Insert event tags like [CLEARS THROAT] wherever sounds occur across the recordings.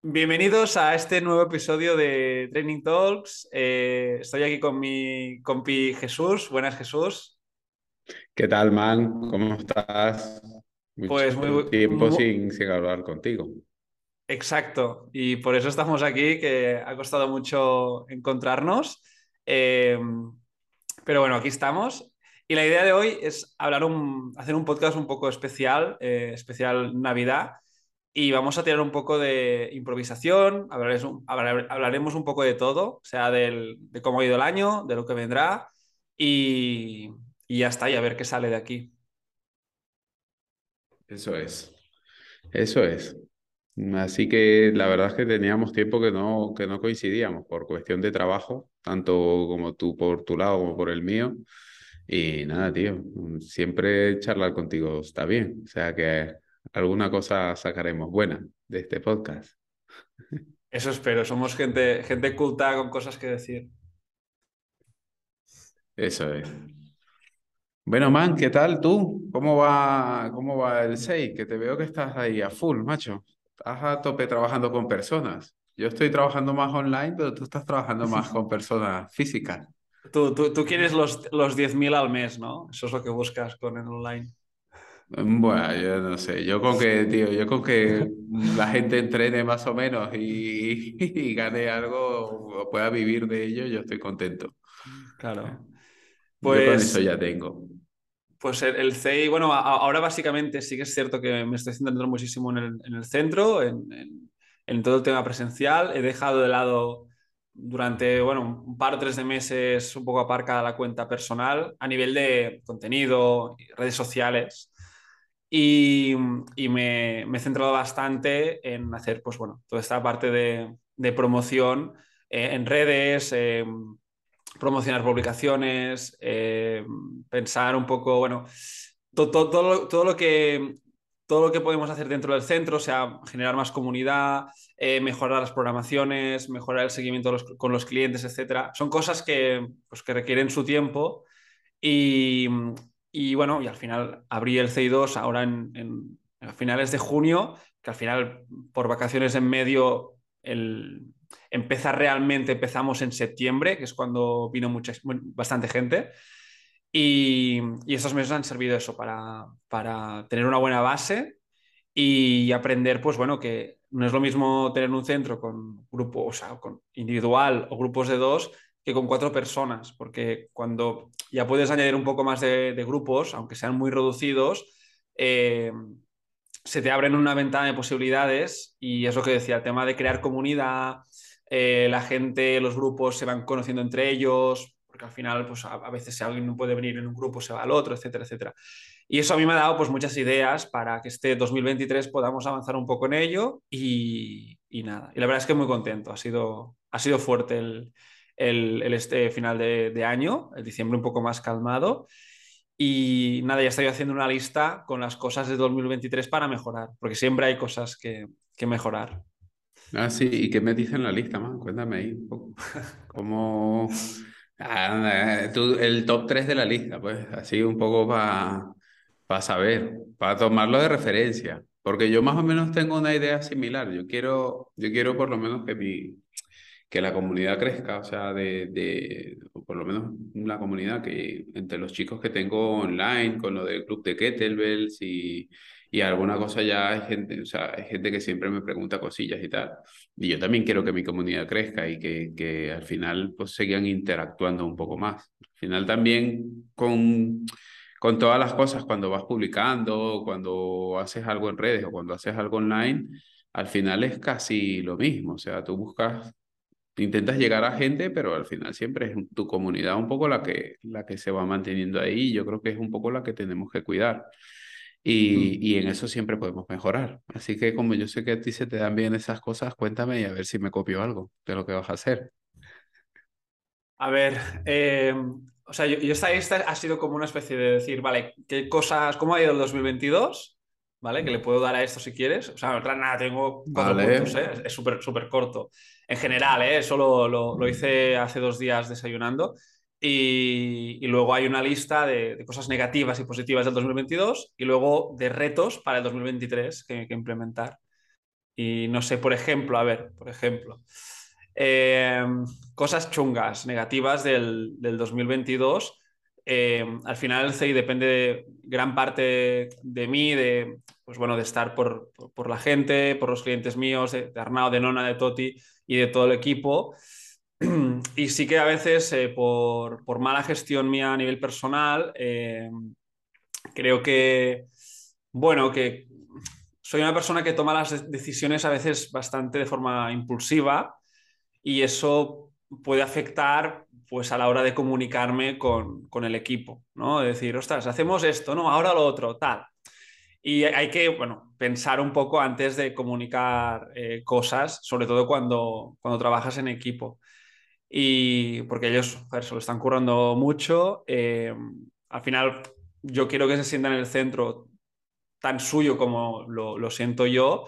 Bienvenidos a este nuevo episodio de Training Talks. Eh, estoy aquí con mi compi Jesús. Buenas, Jesús. ¿Qué tal, man? ¿Cómo estás? Mucho pues muy tiempo sin, sin hablar contigo. Exacto, y por eso estamos aquí, que ha costado mucho encontrarnos. Eh, pero bueno, aquí estamos. Y la idea de hoy es hablar un, hacer un podcast un poco especial, eh, especial Navidad, y vamos a tirar un poco de improvisación, hablaremos, un poco de todo, o sea, de cómo ha ido el año, de lo que vendrá, y, y ya está, y a ver qué sale de aquí. Eso es, eso es. Así que la verdad es que teníamos tiempo que no, que no coincidíamos por cuestión de trabajo, tanto como tú por tu lado como por el mío. Y nada, tío, siempre charlar contigo está bien. O sea que alguna cosa sacaremos buena de este podcast. Eso espero, somos gente, gente culta con cosas que decir. Eso es. Bueno, man, ¿qué tal tú? ¿Cómo va, cómo va el 6? Que te veo que estás ahí a full, macho. Estás a tope trabajando con personas. Yo estoy trabajando más online, pero tú estás trabajando más [LAUGHS] con personas físicas. Tú, tú, tú quieres los, los 10.000 al mes, ¿no? Eso es lo que buscas con el online. Bueno, yo no sé, yo con que, tío, yo con que [LAUGHS] la gente entrene más o menos [LAUGHS] y, gane algo o pueda vivir de ello, yo estoy contento. Claro. Pues, yo con eso ya tengo. Pues el, CI, bueno, ahora básicamente sí que es cierto que me estoy centrando muchísimo en el, en el centro, en, en, todo el tema presencial. He dejado de lado durante, bueno, un par o tres de meses un poco aparcada la cuenta personal a nivel de contenido, redes sociales. Y, me, he centrado bastante en hacer, pues bueno, toda esta parte de, promoción eh, en redes, eh, promocionar publicaciones, eh, pensar un poco, bueno, todo, todo, lo que, todo lo que podemos hacer dentro del centro, o sea, generar más comunidad, mejorar las programaciones, mejorar el seguimiento con los clientes, etcétera. Son cosas que, pues, que requieren su tiempo y, y bueno, y al final abrí el CI2 ahora en, a finales de junio, que al final por vacaciones en medio el, empezar realmente empezamos en septiembre, que es cuando vino mucha, bastante gente. Y, y, estos meses han servido eso para, para tener una buena base y aprender, pues bueno, que no es lo mismo tener un centro con grupo, o sea, con individual o grupos de dos, que con cuatro personas, porque cuando ya puedes añadir un poco más de, grupos, aunque sean muy reducidos, eh, se te abren una ventana de posibilidades y es lo que decía, el tema de crear comunidad, eh, la gente, los grupos se van conociendo entre ellos, porque al final, pues a, veces si alguien no puede venir en un grupo, se va al otro, etcétera, etcétera. Y eso a mí me ha dado pues muchas ideas para que este 2023 podamos avanzar un poco en ello y, y nada. Y la verdad es que muy contento, ha sido, ha sido fuerte el, el, este final de, año, el diciembre un poco más calmado. Y nada, ya estoy haciendo una lista con las cosas de 2023 para mejorar, porque siempre hay cosas que, mejorar. Ah, sí, ¿y qué me dice en la lista, man? Cuéntame ahí un poco. [LAUGHS] ¿Cómo... Ah, el top 3 de la lista, pues, así un poco para saber, para tomarlo de referencia, porque yo más o menos tengo una idea similar. Yo quiero, yo quiero por lo menos que mi, que la comunidad crezca, o sea, de, de, por lo menos la comunidad que entre los chicos que tengo online, con lo del club de kettlebells y, y alguna cosa ya hay gente, o sea, hay gente que siempre me pregunta cosillas y tal. Y yo también quiero que mi comunidad crezca y que, que al final pues sigan interactuando un poco más. Al final también con, con todas las cosas, cuando vas publicando, cuando haces algo en redes o cuando haces algo online, al final es casi lo mismo. O sea, tú buscas intentas llegar a gente, pero al final siempre es tu comunidad un poco la que, la que se va manteniendo ahí. Yo creo que es un poco la que tenemos que cuidar. Y, y, en eso siempre podemos mejorar. Así que como yo sé que a ti se te dan bien esas cosas, cuéntame y a ver si me copio algo de lo que vas a hacer. A ver, eh, o sea, yo, esta, esta ha sido como una especie de decir, vale, ¿qué cosas, cómo ha ido el 2022? ¿Vale? Que le puedo dar a esto si quieres. O sea, realidad nada, tengo cuatro puntos, ¿eh? es súper súper corto en general, ¿eh? eso lo, lo, hice hace dos días desayunando. Y, luego hay una lista de, cosas negativas y positivas del 2022 y luego de retos para el 2023 que, que implementar. Y no sé, por ejemplo, a ver, por ejemplo, eh, cosas chungas, negativas del, del 2022. Eh, al final el CI depende de gran parte de mí, de, pues bueno, de estar por, por, la gente, por los clientes míos, de, de de Nona, de Toti y de todo el equipo. [CLEARS THROAT] y sí que a veces eh, por, por, mala gestión mía a nivel personal, eh, creo que, bueno, que soy una persona que toma las decisiones a veces bastante de forma impulsiva y eso puede afectar pues a la hora de comunicarme con, con el equipo, ¿no? De decir, ostras, hacemos esto, no, ahora lo otro, tal. Y hay que, bueno, pensar un poco antes de comunicar eh, cosas, sobre todo cuando, cuando trabajas en equipo y porque ellos se lo están currando mucho. Eh, al final, yo quiero que se sientan en el centro tan suyo como lo, lo siento yo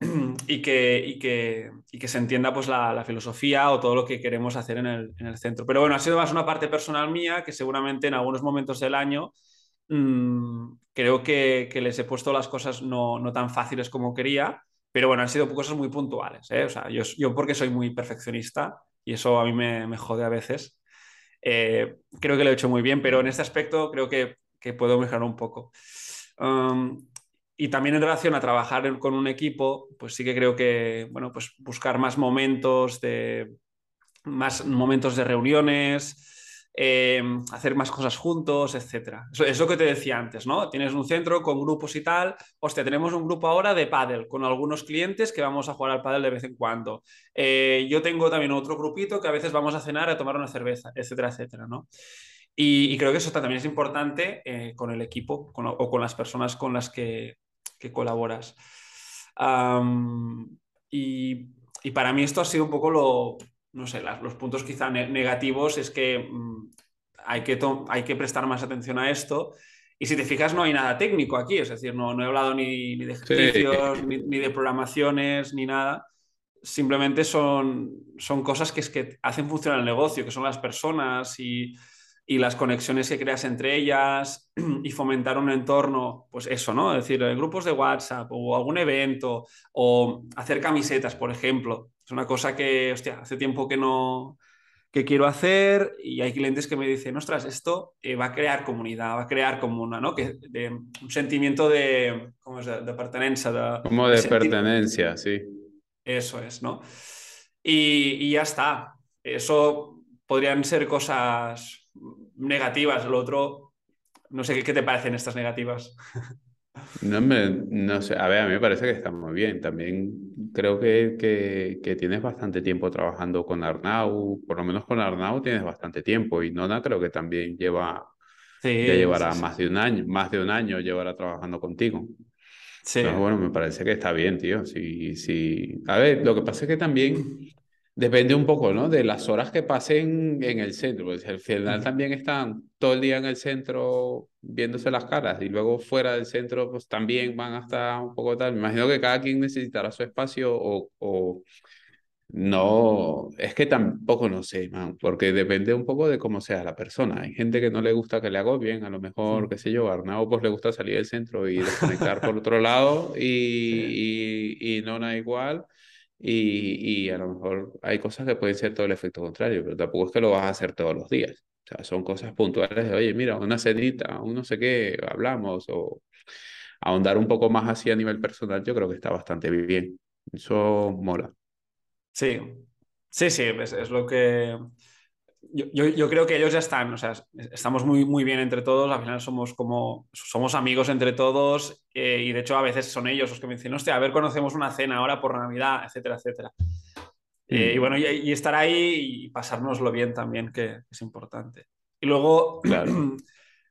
[CLEARS THROAT] y que, y que, y que se entienda pues, la, filosofía o todo lo que queremos hacer en el, en el, centro. Pero bueno, ha sido más una parte personal mía que seguramente en algunos momentos del año mmm, creo que, que, les he puesto las cosas no, no, tan fáciles como quería. Pero bueno, han sido cosas muy puntuales. ¿eh? O sea, yo, yo porque soy muy perfeccionista, y eso a mí me, jode a veces. Eh, creo que lo he hecho muy bien, pero en este aspecto creo que, que puedo mejorar un poco. Um, y también en relación a trabajar con un equipo, pues sí que creo que, bueno, pues buscar más momentos de, más momentos de reuniones, eh, hacer más cosas juntos, etcétera. Eso es lo que te decía antes, ¿no? Tienes un centro con grupos y tal. Hostia, tenemos un grupo ahora de pádel con algunos clientes que vamos a jugar al pádel de vez en cuando. Eh, yo tengo también otro grupito que a veces vamos a cenar a tomar una cerveza, etcétera, etcétera, ¿no? Y, creo que eso también es importante eh, con el equipo o con las personas con las que, que colaboras. Y para mí esto ha sido un poco lo, no sé, las, los puntos quizá ne negativos es que mmm, hay, que hay que prestar más atención a esto. Y si te fijas, no hay nada técnico aquí, es decir, no, no he hablado ni, ni de ejercicios, sí. ni, ni, de programaciones, ni nada. Simplemente son, son cosas que, es que hacen funcionar el negocio, que son las personas y, y las conexiones que creas entre ellas [CLEARS THROAT] y fomentar un entorno, pues eso, ¿no? Es decir, grupos de WhatsApp o algún evento o hacer camisetas, por ejemplo. Es una cosa que, hostia, hace tiempo que no que quiero hacer y hay clientes que me dicen, ostras, esto eh, va a crear comunidad, va a crear como una, ¿no? Que, de, un sentimiento de, ¿cómo es? De, de pertenencia. De, como de, de pertenencia, sí. Eso es, ¿no? Y, y ya está. Eso podrían ser cosas negativas. Lo otro, no sé qué, qué te parecen estas negativas. [LAUGHS] No, me, no sé, a ver, a mí me parece que está muy bien. También creo que, que, que, tienes bastante tiempo trabajando con Arnau, por lo menos con Arnau tienes bastante tiempo y Nona creo que también lleva, sí, ya llevará sí, sí. más de un año, más de un año llevará trabajando contigo. Sí. Entonces, bueno, me parece que está bien, tío. Sí, sí. A ver, lo que pasa es que también Depende un poco, ¿no? De las horas que pasen en el centro, pues al final también están todo el día en el centro viéndose las caras y luego fuera del centro pues también van a estar un poco tal. Me imagino que cada quien necesitará su espacio o, o... no, es que tampoco no sé, man, porque depende un poco de cómo sea la persona. Hay gente que no le gusta que le agobien, a lo mejor, qué sé yo, a Arnau pues le gusta salir del centro y [LAUGHS] desconectar por otro lado y, sí. y, y no da igual. Y, y, a lo mejor hay cosas que pueden ser todo el efecto contrario, pero tampoco es que lo vas a hacer todos los días. O sea, son cosas puntuales de, oye, mira, una cenita, un no sé qué, hablamos, o ahondar un poco más así a nivel personal, yo creo que está bastante bien. Eso mola. Sí, sí, sí, es, es lo que yo, yo, yo, creo que ellos ya están, o sea, estamos muy, muy bien entre todos, al final somos como, somos amigos entre todos eh, y de hecho a veces son ellos los que me dicen, hostia, a ver, conocemos una cena ahora por Navidad, etcétera, etcétera. Mm. Eh, y bueno, y, y, estar ahí y pasárnoslo bien también, que, es importante. Y luego, claro. [CLEARS THROAT]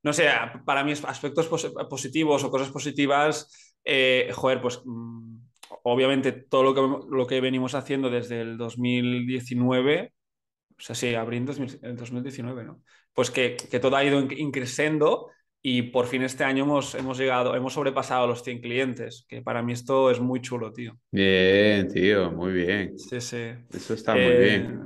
no sé, para mí aspectos positivos o cosas positivas, eh, joder, pues mm, obviamente todo lo que, lo que venimos haciendo desde el 2019 o sea, sí, abril en 2019, ¿no? Pues que, que todo ha ido increciendo y por fin este año hemos, hemos llegado, hemos sobrepasado los 100 clientes, que para mí esto es muy chulo, tío. Bien, tío, muy bien. Sí, sí. Eso está eh, muy bien.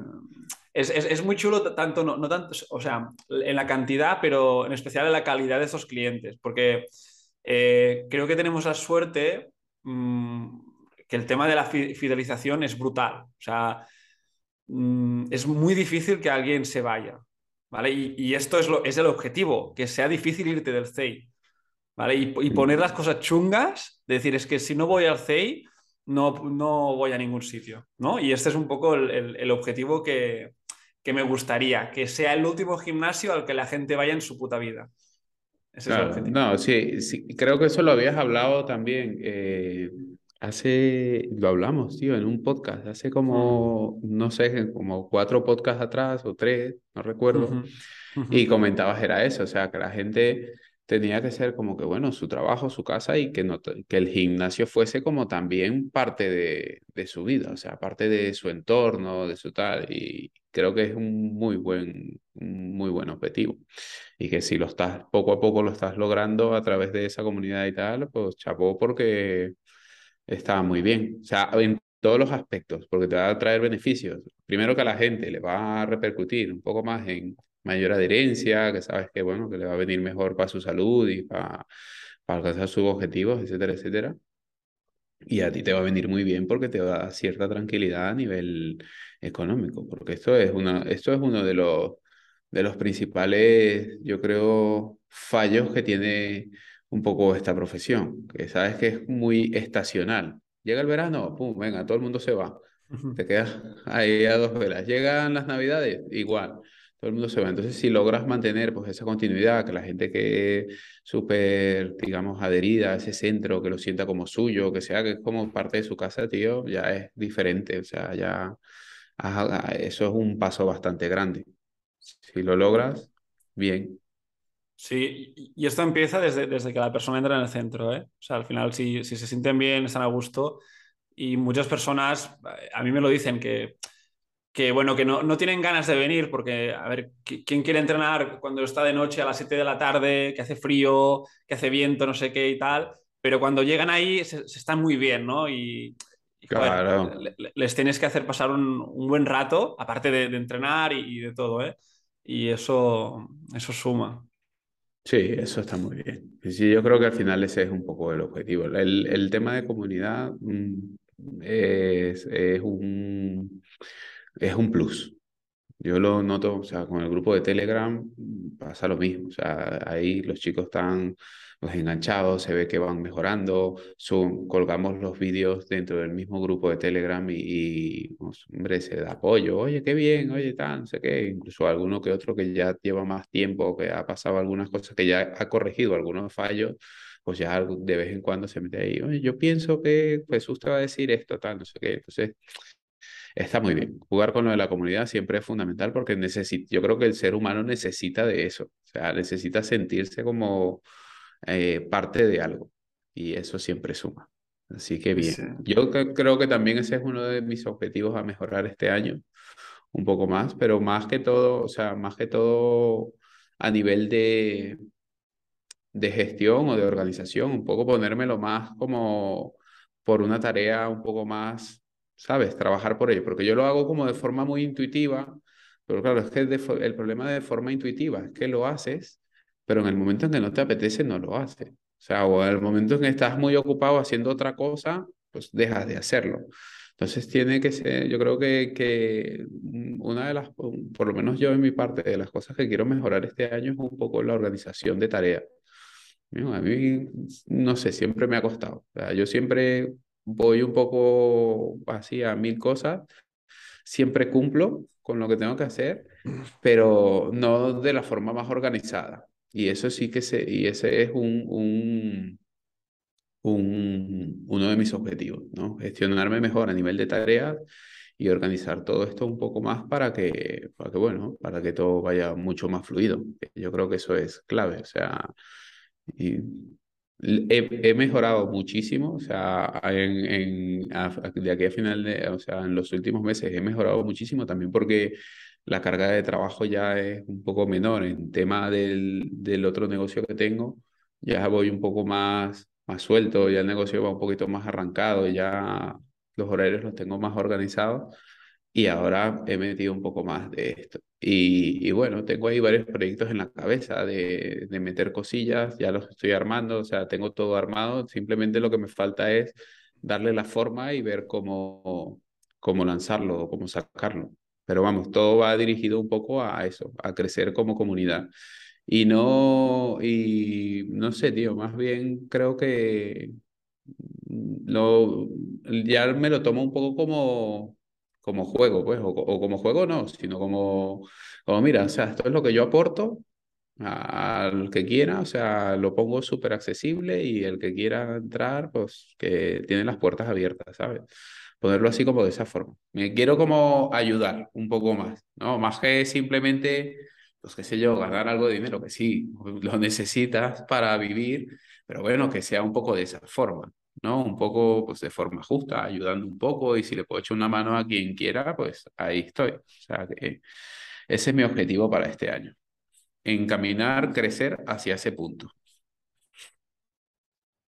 es, es, es, muy chulo, tanto, no, no, tanto, o sea, en la cantidad, pero en especial en la calidad de esos clientes, porque eh, creo que tenemos la suerte mmm, que el tema de la fidelización es brutal. O sea, mmm, es muy difícil que alguien se vaya, ¿vale? Y, y esto es, lo, es, el objetivo, que sea difícil irte del CEI, ¿vale? Y, y poner las cosas chungas, decir, es que si no voy al CEI, no, no voy a ningún sitio, ¿no? Y este es un poco el, el, el objetivo que, que me gustaría, que sea el último gimnasio al que la gente vaya en su puta vida. Ese claro, es el no, sí, sí, creo que eso lo habías hablado también. Eh, hace, lo hablamos, tío, en un podcast, hace como, mm. no sé, como cuatro podcasts atrás o tres, no recuerdo. Uh -huh. Uh -huh. Y comentabas, era eso, o sea, que la gente tenía que ser como que, bueno, su trabajo, su casa y que, no, que el gimnasio fuese como también parte de, de, su vida, o sea, parte de su entorno, de su tal. Y creo que es un muy buen, muy buen objetivo. Y que si lo estás, poco a poco lo estás logrando a través de esa comunidad y tal, pues chapó porque está muy bien. O sea, en todos los aspectos, porque te va a traer beneficios. Primero que a la gente le va a repercutir un poco más en mayor adherencia, que sabes que, bueno, que le va a venir mejor para su salud y para, alcanzar sus objetivos, etcétera, etcétera. Y a ti te va a venir muy bien porque te da cierta tranquilidad a nivel económico, porque esto es, una, esto es uno de los, de los principales, yo creo, fallos que tiene un poco esta profesión, que sabes que es muy estacional. Llega el verano, pum, venga, todo el mundo se va. Te quedas ahí a dos velas. Llegan las navidades, igual todo el mundo se va. Entonces, si logras mantener pues, esa continuidad, que la gente que súper, digamos, adherida a ese centro, que lo sienta como suyo, que sea que es como parte de su casa, tío, ya es diferente. O sea, ya eso es un paso bastante grande. Si lo logras, bien. Sí, y esto empieza desde, desde que la persona entra en el centro, ¿eh? O sea, al final, si, si se sienten bien, están a gusto. Y muchas personas, a mí me lo dicen, que que bueno, que no, no, tienen ganas de venir porque, a ver, ¿quién quiere entrenar cuando está de noche a las 7 de la tarde, que hace frío, que hace viento, no sé qué y tal? Pero cuando llegan ahí se, se están muy bien, ¿no? Y, y claro. Joder, les tienes que hacer pasar un, un buen rato, aparte de, de entrenar y, y, de todo, ¿eh? Y eso, eso suma. Sí, eso está muy bien. Sí, yo creo que al final ese es un poco el objetivo. El, el tema de comunidad mm, es, es un es un plus. Yo lo noto, o sea, con el grupo de Telegram pasa lo mismo. O sea, ahí los chicos están los enganchados, se ve que van mejorando, son, colgamos los vídeos dentro del mismo grupo de Telegram y, y pues, hombre, se da apoyo. Oye, qué bien, oye, tal, no sé qué. Incluso alguno que otro que ya lleva más tiempo, que ha pasado algunas cosas, que ya ha corregido algunos fallos, pues ya de vez en cuando se mete ahí. Oye, yo pienso que Jesús te va a decir esto, tal, no sé qué. Entonces, está muy bien. Jugar con lo de la comunidad siempre es fundamental porque yo creo que el ser humano necesita de eso. O sea, necesita sentirse como eh, parte de algo. Y eso siempre suma. Así que bien. Sí. Yo creo que también ese es uno de mis objetivos a mejorar este año. Un poco más, pero más que todo, o sea, más que todo a nivel de, de gestión o de organización, un poco ponérmelo más como por una tarea un poco más ¿sabes? Trabajar por ello, porque yo lo hago como de forma muy intuitiva, pero claro, es que el problema de forma intuitiva es que lo haces, pero en el momento en que no te apetece, no lo haces. O sea, o en el momento en que estás muy ocupado haciendo otra cosa, pues dejas de hacerlo. Entonces tiene que ser, yo creo que, que una de las, por lo menos yo en mi parte, de las cosas que quiero mejorar este año es un poco la organización de tareas. A mí, no sé, siempre me ha costado. O sea, yo siempre voy un poco así a mil cosas, siempre cumplo con lo que tengo que hacer, pero no de la forma más organizada. Y eso sí que se, y ese es un, un, un, uno de mis objetivos, ¿no? Gestionarme mejor a nivel de tareas y organizar todo esto un poco más para que, para que, bueno, para que todo vaya mucho más fluido. Yo creo que eso es clave, o sea, y He, he, mejorado muchísimo, o sea, en, en, de aquí a final de, o sea, en los últimos meses he mejorado muchísimo también porque la carga de trabajo ya es un poco menor. En tema del, del otro negocio que tengo, ya voy un poco más, más suelto, ya el negocio va un poquito más arrancado, ya los horarios los tengo más organizados y ahora he metido un poco más de esto. Y, bueno, tengo ahí varios proyectos en la cabeza de, de, meter cosillas, ya los estoy armando, o sea, tengo todo armado, simplemente lo que me falta es darle la forma y ver cómo, cómo lanzarlo o cómo sacarlo. Pero vamos, todo va dirigido un poco a eso, a crecer como comunidad. Y no, y no sé, tío, más bien creo que lo, ya me lo tomo un poco como, como juego, pues, o, como juego no, sino como, como, mira, o sea, esto es lo que yo aporto al que quiera, o sea, lo pongo súper accesible y el que quiera entrar, pues, que tiene las puertas abiertas, ¿sabes? Ponerlo así como de esa forma. Me quiero como ayudar un poco más, ¿no? Más que simplemente, pues, qué sé yo, ganar algo de dinero, que sí, lo necesitas para vivir, pero bueno, que sea un poco de esa forma. ¿no? Un poco, pues de forma justa, ayudando un poco y si le puedo echar una mano a quien quiera, pues ahí estoy. O sea, que ese es mi objetivo para este año. Encaminar, crecer hacia ese punto.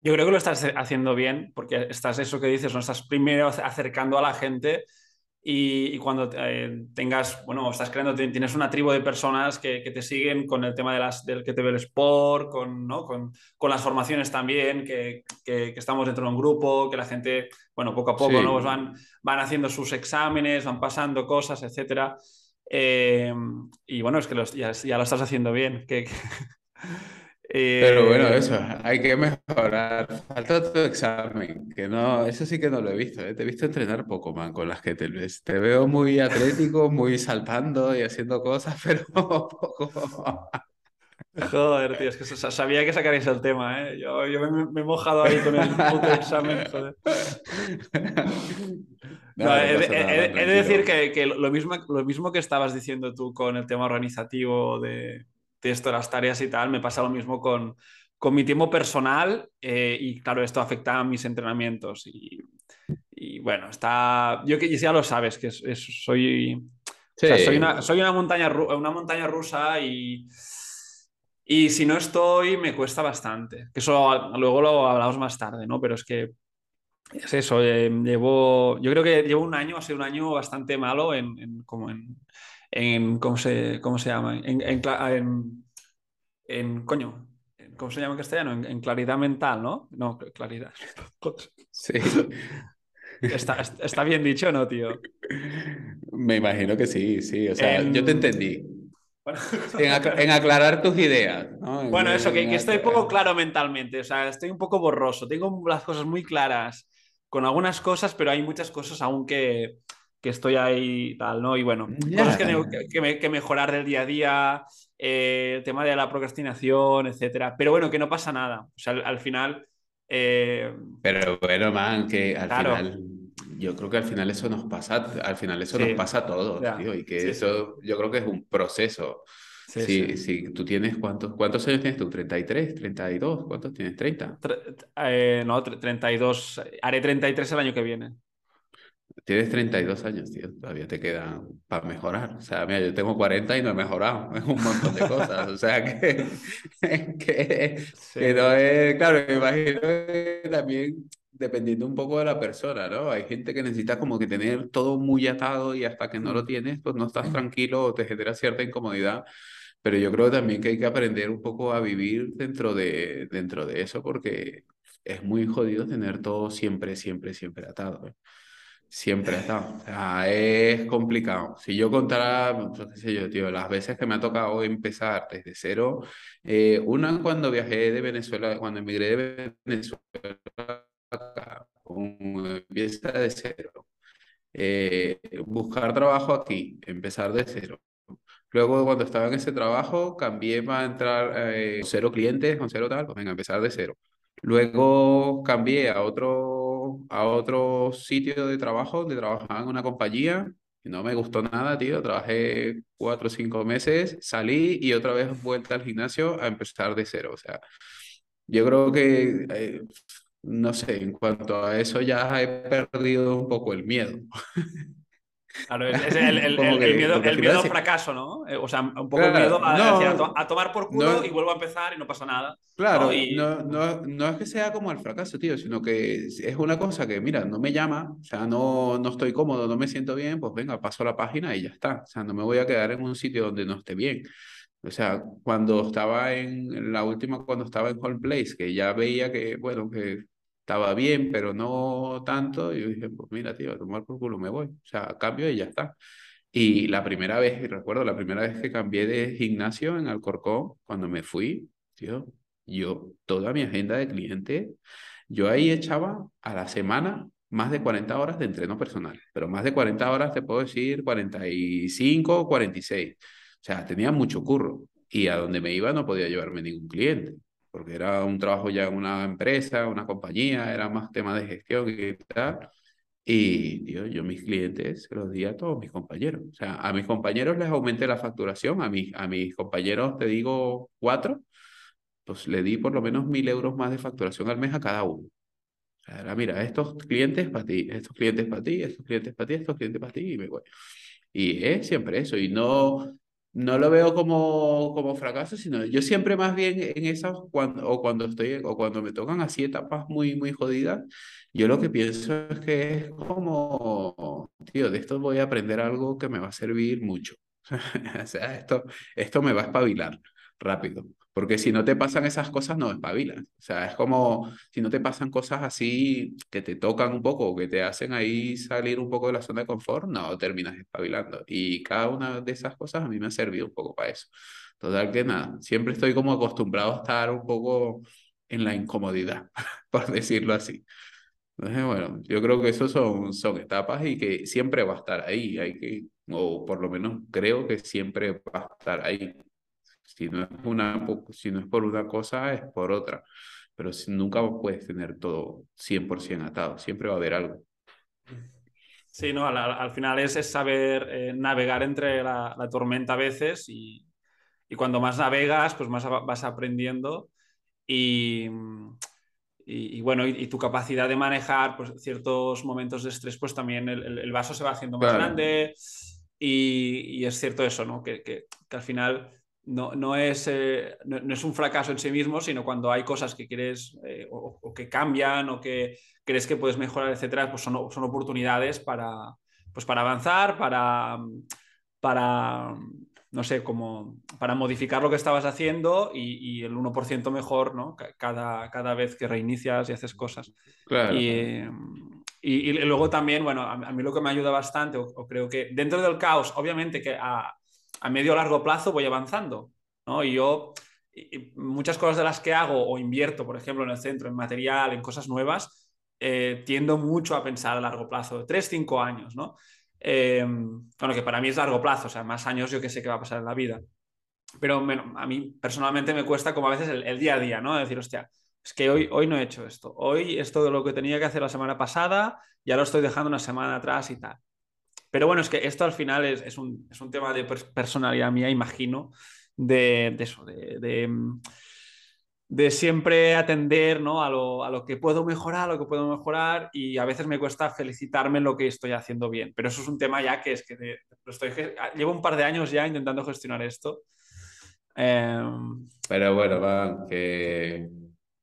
Yo creo que lo estás haciendo bien, porque estás eso que dices, no estás primero acercando a la gente y, cuando eh, tengas, bueno, estás creando, tienes una tribu de personas que, que, te siguen con el tema de las, del que te ve el sport, con, ¿no? con, con las formaciones también, que, que, estamos dentro de un grupo, que la gente, bueno, poco a poco, sí. ¿no? Pues van, van haciendo sus exámenes, van pasando cosas, etcétera. Eh, y bueno, es que los, ya, ya, lo estás haciendo bien. Que, [LAUGHS] pero bueno, eh, eso, hay que mejorar. Falta tu examen, que no, eso sí que no lo he visto. ¿eh? Te he visto entrenar poco, man, con las que te ves. Te veo muy atlético, muy saltando y haciendo cosas, [LAUGHS] pero poco. Joder, tío, es que sabía que sacaréis el tema, ¿eh? Yo, yo me, me, he mojado ahí con el puto examen, joder. [LAUGHS] No, no, he, nada, he, he, de decir que, que, lo, mismo, lo mismo que estabas diciendo tú con el tema organizativo de, de esto, las tareas y tal, me pasa lo mismo con, con mi tiempo personal eh, y claro, esto afecta a mis entrenamientos y, y bueno, está, yo que ya lo sabes, que es, es, soy, sí. o sea, soy, una, soy una, montaña, una montaña rusa y, y si no estoy me cuesta bastante, que eso luego lo hablamos más tarde, ¿no? Pero es que es eso, eh, llevo, yo creo que llevo un año, ha sido un año bastante malo en, en como en, en ¿cómo se, cómo se llama? En, en, en, en coño, ¿cómo se llama en castellano? En, en, claridad mental, ¿no? No, claridad. Sí. Está, está bien dicho, ¿no, tío? Me imagino que sí, sí. O sea, yo te entendí. Bueno. [LAUGHS] En, en, aclarar tus ideas. ¿no? Bueno, eso, que, que, estoy poco claro mentalmente, o sea, estoy un poco borroso, tengo las cosas muy claras con algunas cosas, pero hay muchas cosas aún que, que estoy ahí tal, ¿no? Y bueno, [LAUGHS] yeah. cosas que, que, que, mejorar del día a día, eh, el tema de la procrastinación, etcétera. Pero bueno, que no pasa nada. O sea, al, al final. Eh... Pero bueno, man, que al claro. final. Yo creo que al final eso nos pasa, al final eso sí. nos pasa a todos, yeah. tío, y que sí, eso yo creo que es un proceso. Sí, si, si, tú tienes, ¿cuántos, ¿cuántos años tienes tú? ¿33? ¿32? ¿Cuántos tienes? ¿30? Eh, no, 32. Haré 33 el año que viene. Tienes 32 años, tío, todavía te queda para mejorar. O sea, mira, yo tengo 40 y no he mejorado [LAUGHS] en un montón de cosas. O sea, que, [LAUGHS] que, sí. que no es, claro, me imagino que también dependiendo un poco de la persona, ¿no? Hay gente que necesita como que tener todo muy atado y hasta que no lo mm. tienes, pues no estás tranquilo o te genera cierta incomodidad. Pero yo creo también que hay que aprender un poco a vivir dentro de, dentro de eso porque es muy jodido tener todo siempre, siempre, siempre atado. ¿eh? Siempre está. O sea, es complicado. Si yo contara, pues, sé yo, tío, las veces que me ha tocado empezar desde cero, eh, una cuando viajé de Venezuela, cuando emigré de Venezuela acá, empieza de cero. Eh, buscar trabajo aquí, empezar de cero. Luego, cuando estaba en ese trabajo, cambié para entrar eh, cero clientes, con cero tal, pues empezar de cero. Luego cambié a otro, a otro sitio de trabajo donde trabajaba en una compañía no me gustó nada, tío. Trabajé cuatro o cinco meses, salí y otra vez vuelta al gimnasio a empezar de cero. O sea, yo creo que, eh, no sé, en cuanto a eso ya he perdido un poco el miedo. [LAUGHS] Claro, es, el, el, el, miedo, el miedo al fracaso, ¿no? Eh, o sea, un poco el miedo a, tomar por culo y vuelvo a empezar y no pasa nada. Claro, ¿no? No, no, es que sea como al fracaso, tío, sino que es una cosa que, mira, no me llama, o sea, no, no estoy cómodo, no me siento bien, pues venga, paso la página y ya está. O sea, no me voy a quedar en un sitio donde no esté bien. O sea, cuando estaba en la última, cuando estaba en Home Place, que ya veía que, bueno, que estaba bien, pero no tanto. Y yo dije, pues mira, tío, a tomar por culo me voy. O sea, cambio y ya está. Y la primera vez, recuerdo, la primera vez que cambié de gimnasio en Alcorcón, cuando me fui, tío, yo, toda mi agenda de cliente, yo ahí echaba a la semana más de 40 horas de entreno personal, pero más de 40 horas te puedo decir 45, 46. O sea, tenía mucho curro y a donde me iba no podía llevarme ningún cliente porque era un trabajo ya en una empresa, una compañía, era más tema de gestión y tal. Y tío, yo mis clientes se los di a todos mis compañeros. O sea, a mis compañeros les aumenté la facturación, a, mis, a mis compañeros te digo cuatro, pues le di por lo menos mil euros más de facturación al mes a cada uno. O sea, era, mira, estos clientes para ti, estos clientes para ti, estos clientes para ti, estos clientes para ti, y me voy. Y es siempre eso, y no, no lo veo como, como fracaso, sino yo siempre más bien en esas, cuando, o cuando estoy, o cuando me tocan así etapas muy, muy jodidas, yo lo que pienso es que es como, tío, de esto voy a aprender algo que me va a servir mucho. [LAUGHS] o sea, esto, esto me va a espabilar rápido. Porque si no te pasan esas cosas, no espabilas. O sea, es como si no te pasan cosas así que te tocan un poco, que te hacen ahí salir un poco de la zona de confort, no terminas espabilando. Y cada una de esas cosas a mí me ha servido un poco para eso. Total que nada, siempre estoy como acostumbrado a estar un poco en la incomodidad, [LAUGHS] por decirlo así. Entonces, bueno, yo creo que eso son, son etapas y que siempre va a estar ahí. Hay que, o por lo menos creo que siempre va a estar ahí. Si no es, una, si no es por una cosa, es por otra. Pero nunca puedes tener todo 100% atado, siempre va a haber algo. Sí, no, al, final es, es saber eh, navegar entre la, la, tormenta a veces y, y, cuando más navegas, pues más vas aprendiendo y, y, bueno, y, tu capacidad de manejar pues, ciertos momentos de estrés, pues también el, el vaso se va haciendo más grande y, es cierto eso, ¿no? Que, que, que al final no, no, es, eh, no, es, un fracaso en sí mismo, sino cuando hay cosas que quieres eh, o, que cambian o que crees que puedes mejorar, etcétera, pues son, son oportunidades para, pues para avanzar, para, para, no sé, como para modificar lo que estabas haciendo y, el 1% mejor, ¿no? Cada, cada vez que reinicias y haces cosas. Y, y, luego también, bueno, a, mí lo que me ayuda bastante, o, creo que dentro del caos, obviamente que a, a medio o largo plazo voy avanzando. ¿no? Y yo, muchas cosas de las que hago o invierto, por ejemplo, en el centro, en material, en cosas nuevas, eh, tiendo mucho a pensar a largo plazo, 3, 5 años, ¿no? Eh, bueno, que para mí es largo plazo, o sea, más años yo que sé qué va a pasar en la vida. Pero a mí personalmente me cuesta como a veces el, día a día, ¿no? Decir, hostia, es que hoy, hoy no he hecho esto. Hoy esto de lo que tenía que hacer la semana pasada, ya lo estoy dejando una semana atrás y tal. Pero bueno, es que esto al final es, es, un, es un, tema de personalidad mía, imagino, de, de eso, de, de, de, siempre atender ¿no? a, lo, a, lo, que puedo mejorar, a lo que puedo mejorar, y a veces me cuesta felicitarme lo que estoy haciendo bien. Pero eso es un tema ya que es que lo estoy, llevo un par de años ya intentando gestionar esto. Eh... Pero bueno, va, que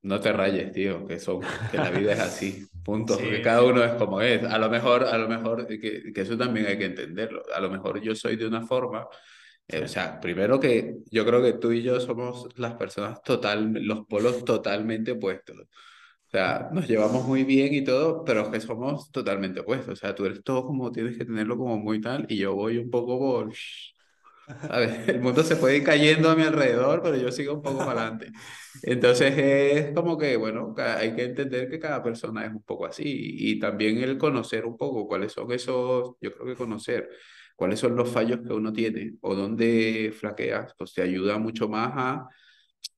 no te rayes, tío, que, son, que la vida es así. Punto, que cada uno es como es. A lo mejor, a lo mejor, que, que, eso también hay que entenderlo. A lo mejor yo soy de una forma, eh, o sea, primero que yo creo que tú y yo somos las personas total, los polos totalmente opuestos. O sea, nos llevamos muy bien y todo, pero es que somos totalmente opuestos. O sea, tú eres todo como tienes que tenerlo como muy tal y yo voy un poco por... A ver, el mundo se puede ir cayendo a mi alrededor, pero yo sigo un poco para adelante. Entonces es como que, bueno, hay que entender que cada persona es un poco así y también el conocer un poco cuáles son esos, yo creo que conocer cuáles son los fallos que uno tiene o dónde flaqueas, pues te ayuda mucho más a,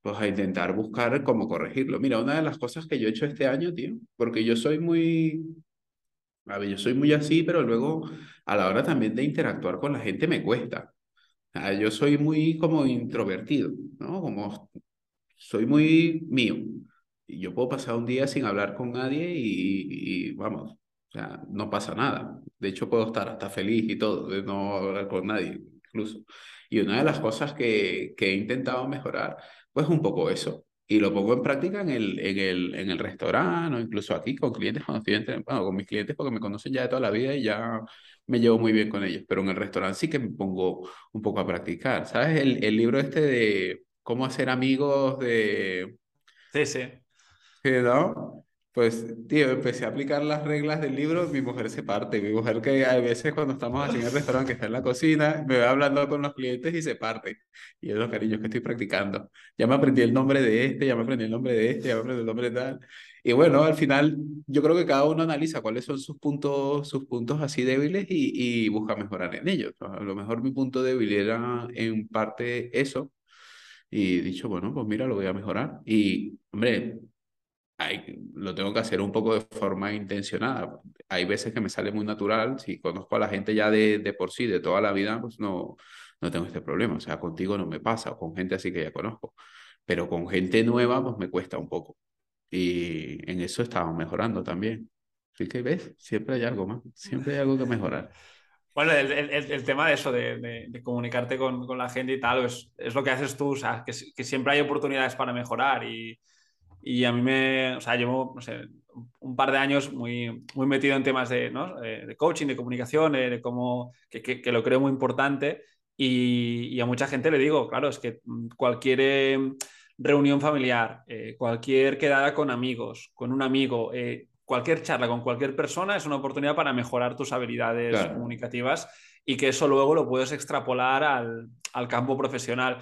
pues a intentar buscar cómo corregirlo. Mira, una de las cosas que yo he hecho este año, tío, porque yo soy muy, a ver, yo soy muy así, pero luego a la hora también de interactuar con la gente me cuesta. Yo soy muy como introvertido, ¿no? Como soy muy mío. Y yo puedo pasar un día sin hablar con nadie y, vamos, no pasa nada. De hecho, puedo estar hasta feliz y todo, de no hablar con nadie, incluso. Y una de las cosas que, que he intentado mejorar, pues un poco eso. Y lo pongo en práctica en el, en el, en el restaurante o incluso aquí con clientes, cuando estoy bueno, con mis clientes porque me conocen ya de toda la vida y ya me llevo muy bien con ellos. Pero en el restaurante sí que me pongo un poco a practicar. ¿Sabes? El, el libro este de cómo hacer amigos de... Sí, sí. ¿No? Pues, tío, empecé a aplicar las reglas del libro, mi mujer se parte. Mi mujer que a veces cuando estamos así en el restaurante, que está en la cocina, me va hablando con los clientes y se parte. Y es los cariños que estoy practicando. Ya me aprendí el nombre de este, ya me aprendí el nombre de este, ya me aprendí el nombre de tal. Y bueno, al final yo creo que cada uno analiza cuáles son sus puntos, sus puntos así débiles y, y busca mejorar en ellos. A lo mejor mi punto débil era en parte eso. Y dicho, bueno, pues mira, lo voy a mejorar. Y, hombre, lo tengo que hacer un poco de forma intencionada. Hay veces que me sale muy natural, si conozco a la gente ya de, de por sí, de toda la vida, pues no, no tengo este problema. O sea, contigo no me pasa, o con gente así que ya conozco. Pero con gente nueva, pues me cuesta un poco. Y en eso estamos mejorando también. Así que ves, siempre hay algo más, siempre hay algo que mejorar. [LAUGHS] Bueno, el, el, el, tema de eso, de, de, de comunicarte con, con, la gente y tal, es, es, lo que haces tú, o sea, que, que siempre hay oportunidades para mejorar y, y a mí me, o sea, llevo, no sé, un par de años muy, muy metido en temas de, ¿no? de coaching, de comunicación, de cómo, que, que, que, lo creo muy importante. Y, y, a mucha gente le digo, claro, es que cualquier eh, reunión familiar, eh, cualquier quedada con amigos, con un amigo, eh, cualquier charla con cualquier persona es una oportunidad para mejorar tus habilidades claro. comunicativas y que eso luego lo puedes extrapolar al, al campo profesional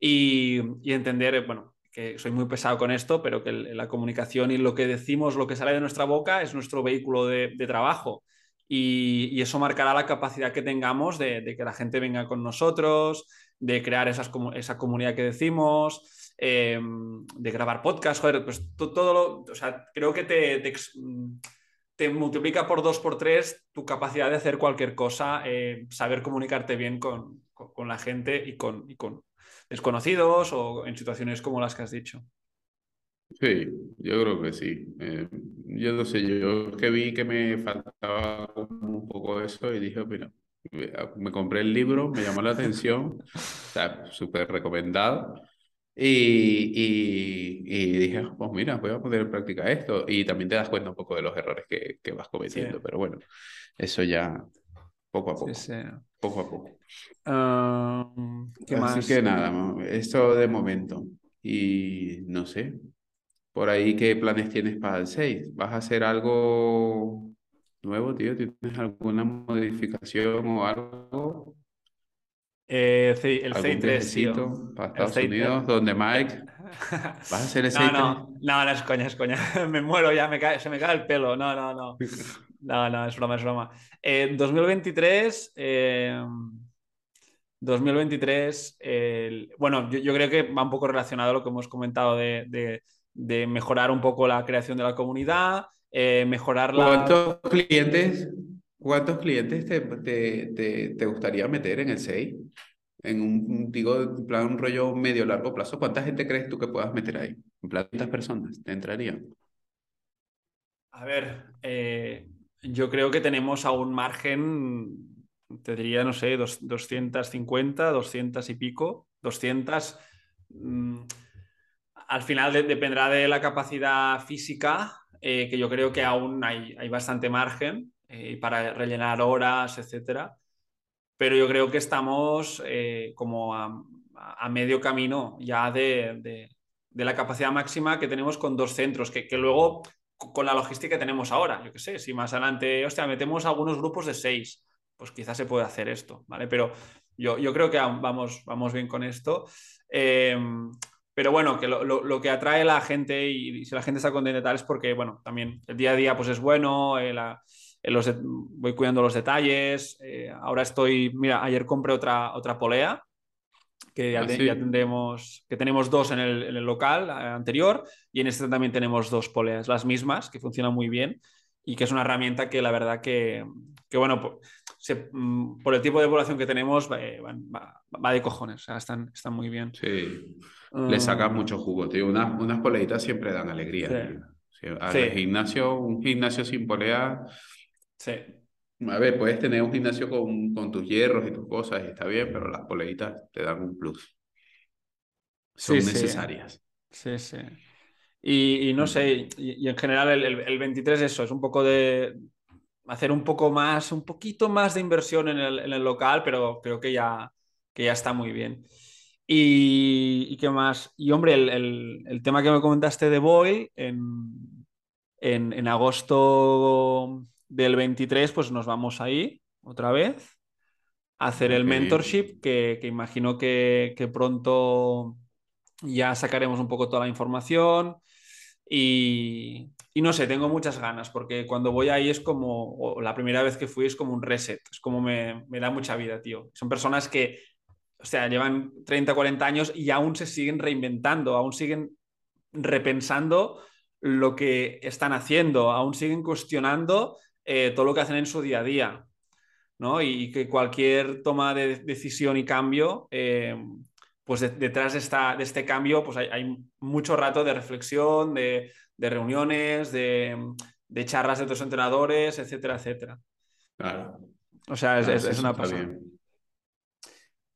y, y entender, bueno, que soy muy pesado con esto, pero que la comunicación y lo que decimos, lo que sale de nuestra boca es nuestro vehículo de, trabajo. Y, eso marcará la capacidad que tengamos de, que la gente venga con nosotros, de crear esas, esa comunidad que decimos, eh, de grabar podcast, joder, pues todo lo, o sea, creo que te, te, multiplica por dos, por tres tu capacidad de hacer cualquier cosa, eh, saber comunicarte bien con, con, la gente y con, desconocidos o en situaciones como las que has dicho. Sí, yo creo que sí. Eh, yo no sé, yo que vi que me faltaba un poco eso y dije, mira, me compré el libro, me llamó la atención, o sea, súper recomendado. Y, y, y, dije, pues mira, voy a poner en práctica esto. Y también te das cuenta un poco de los errores que, que vas cometiendo, sí. pero bueno, eso ya poco a poco. Sí, sí. Poco a poco. Uh, ¿qué Así más? que nada, esto de momento. Y no sé, por ahí, ¿qué planes tienes para el 6? ¿Vas a hacer algo nuevo, tío? ¿Tienes alguna modificación o algo? Eh, el ¿Algún 3 tío. para Estados Unidos, donde Mike... ¿Vas a hacer el 6 [LAUGHS] no, no, no, no, es coña, es coña. [LAUGHS] me muero ya, me cae, se me cae el pelo. No, no, no. [LAUGHS] No, no, es broma, es broma. Eh, 2023... Eh... 2023, eh, bueno, yo, yo, creo que va un poco relacionado a lo que hemos comentado de, de, de mejorar un poco la creación de la comunidad, eh, mejorar la... ¿Cuántos clientes, cuántos clientes te, te, te, te gustaría meter en el 6? En un, digo, en plan, un rollo medio largo plazo, ¿cuánta gente crees tú que puedas meter ahí? En plan, ¿cuántas personas te entrarían? A ver, eh, yo creo que tenemos aún margen te diría, no sé, dos, 250, 200 y pico, 200. Mmm, al final de, dependerá de la capacidad física, eh, que yo creo que aún hay, hay bastante margen eh, para rellenar horas, etcétera. Pero yo creo que estamos eh, como a, a, medio camino ya de, de, de, la capacidad máxima que tenemos con dos centros, que, que luego con la logística que tenemos ahora, yo qué sé, si más adelante, hostia, metemos algunos grupos de seis, pues quizás se puede hacer esto, ¿vale? Pero yo, yo creo que vamos, vamos bien con esto. Eh, pero bueno, que lo, lo, lo, que atrae a la gente y, si la gente está contenta tal es porque, bueno, también el día a día pues es bueno, eh, la, eh, los voy cuidando los detalles, eh, ahora estoy, mira, ayer compré otra, otra polea, que ya, ah, sí. ya, tendremos, que tenemos dos en el, en el local eh, anterior y en este también tenemos dos poleas, las mismas, que funcionan muy bien y que es una herramienta que la verdad que, que bueno, se, mm, por el tipo de población que tenemos, va, va, va de cojones, o sea, están, están muy bien. Sí, uh... le saca mucho jugo, tío. Unas, unas poleitas siempre dan alegría. Sí. Sí, al sí. gimnasio, un gimnasio sin polea Sí. A ver, puedes tener un gimnasio con, con tus hierros y tus cosas y está bien, pero las poleitas te dan un plus. Son Sí, sí. necesarias. Sí, sí. Y, y no sé, y, y en general el, el, el 23 eso, es un poco de hacer un poco más, un poquito más de inversión en el, en el local, pero creo que ya, que ya está muy bien. Y, y qué más. Y hombre, el, el- el tema que me comentaste de Boyle, en, en, en agosto del 23, pues nos vamos ahí otra vez a hacer el mentorship, que, que imagino que, que pronto ya sacaremos un poco toda la información. Y, y no sé, tengo muchas ganas, porque cuando voy ahí es como, o la primera vez que fui es como un reset, es como me, me da mucha vida, tío. Son personas que, o sea, llevan 30, 40 años y aún se siguen reinventando, aún siguen repensando lo que están haciendo, aún siguen cuestionando eh, todo lo que hacen en su día a día, ¿no? Y que cualquier toma de decisión y cambio, eh, pues de- detrás de, esta, de este cambio, pues hay, hay mucho rato de reflexión, de, de reuniones, de, charlas de otros entrenadores, etcétera, etcétera. Claro. O sea, es, es- eso es una pasada.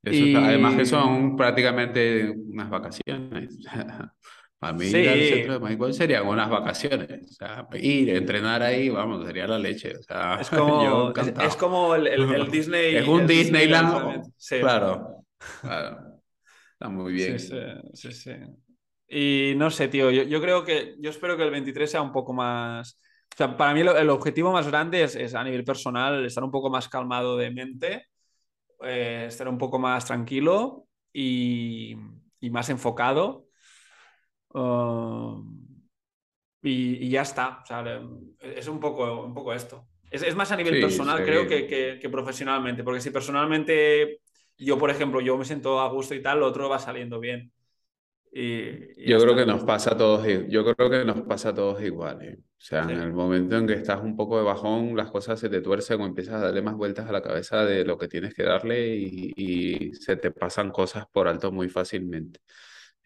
está- además que Y son prácticamente unas vacaciones. [LAUGHS] Para mí ir al centro de sí, Michael serían unas vacaciones. O sea, ir, entrenar ahí, vamos, sería la leche. O sea, es [LAUGHS] yo como, es, es encantado. como el, el- el [LAUGHS] Disney, Es un el Disneyland. Sí, claro, claro. Está muy sí, sí, bien. sí, sí. Y no sé, tío, yo, yo creo que, yo espero que el 23 sea un poco más... O sea, para mí lo- el objetivo más grande es, es a nivel personal estar un poco más calmado de mente, eh, estar un poco más tranquilo y, y más enfocado. Um, y, y ya está. O sea, le- es un poco, un poco esto. Es, es más a nivel Sí, personal, creo, que, que- que profesionalmente. Porque si personalmente yo, por ejemplo, yo me siento a gusto y tal, lo otro va saliendo bien. Y, y ya Yo creo que nos pasa a todos, yo creo que nos pasa a todos igual, ¿eh? O sea, en el momento en que estás un poco de bajón, las cosas se te tuercen o empiezas a darle más vueltas a la cabeza de lo que tienes que darle y, y se te pasan cosas por alto muy fácilmente.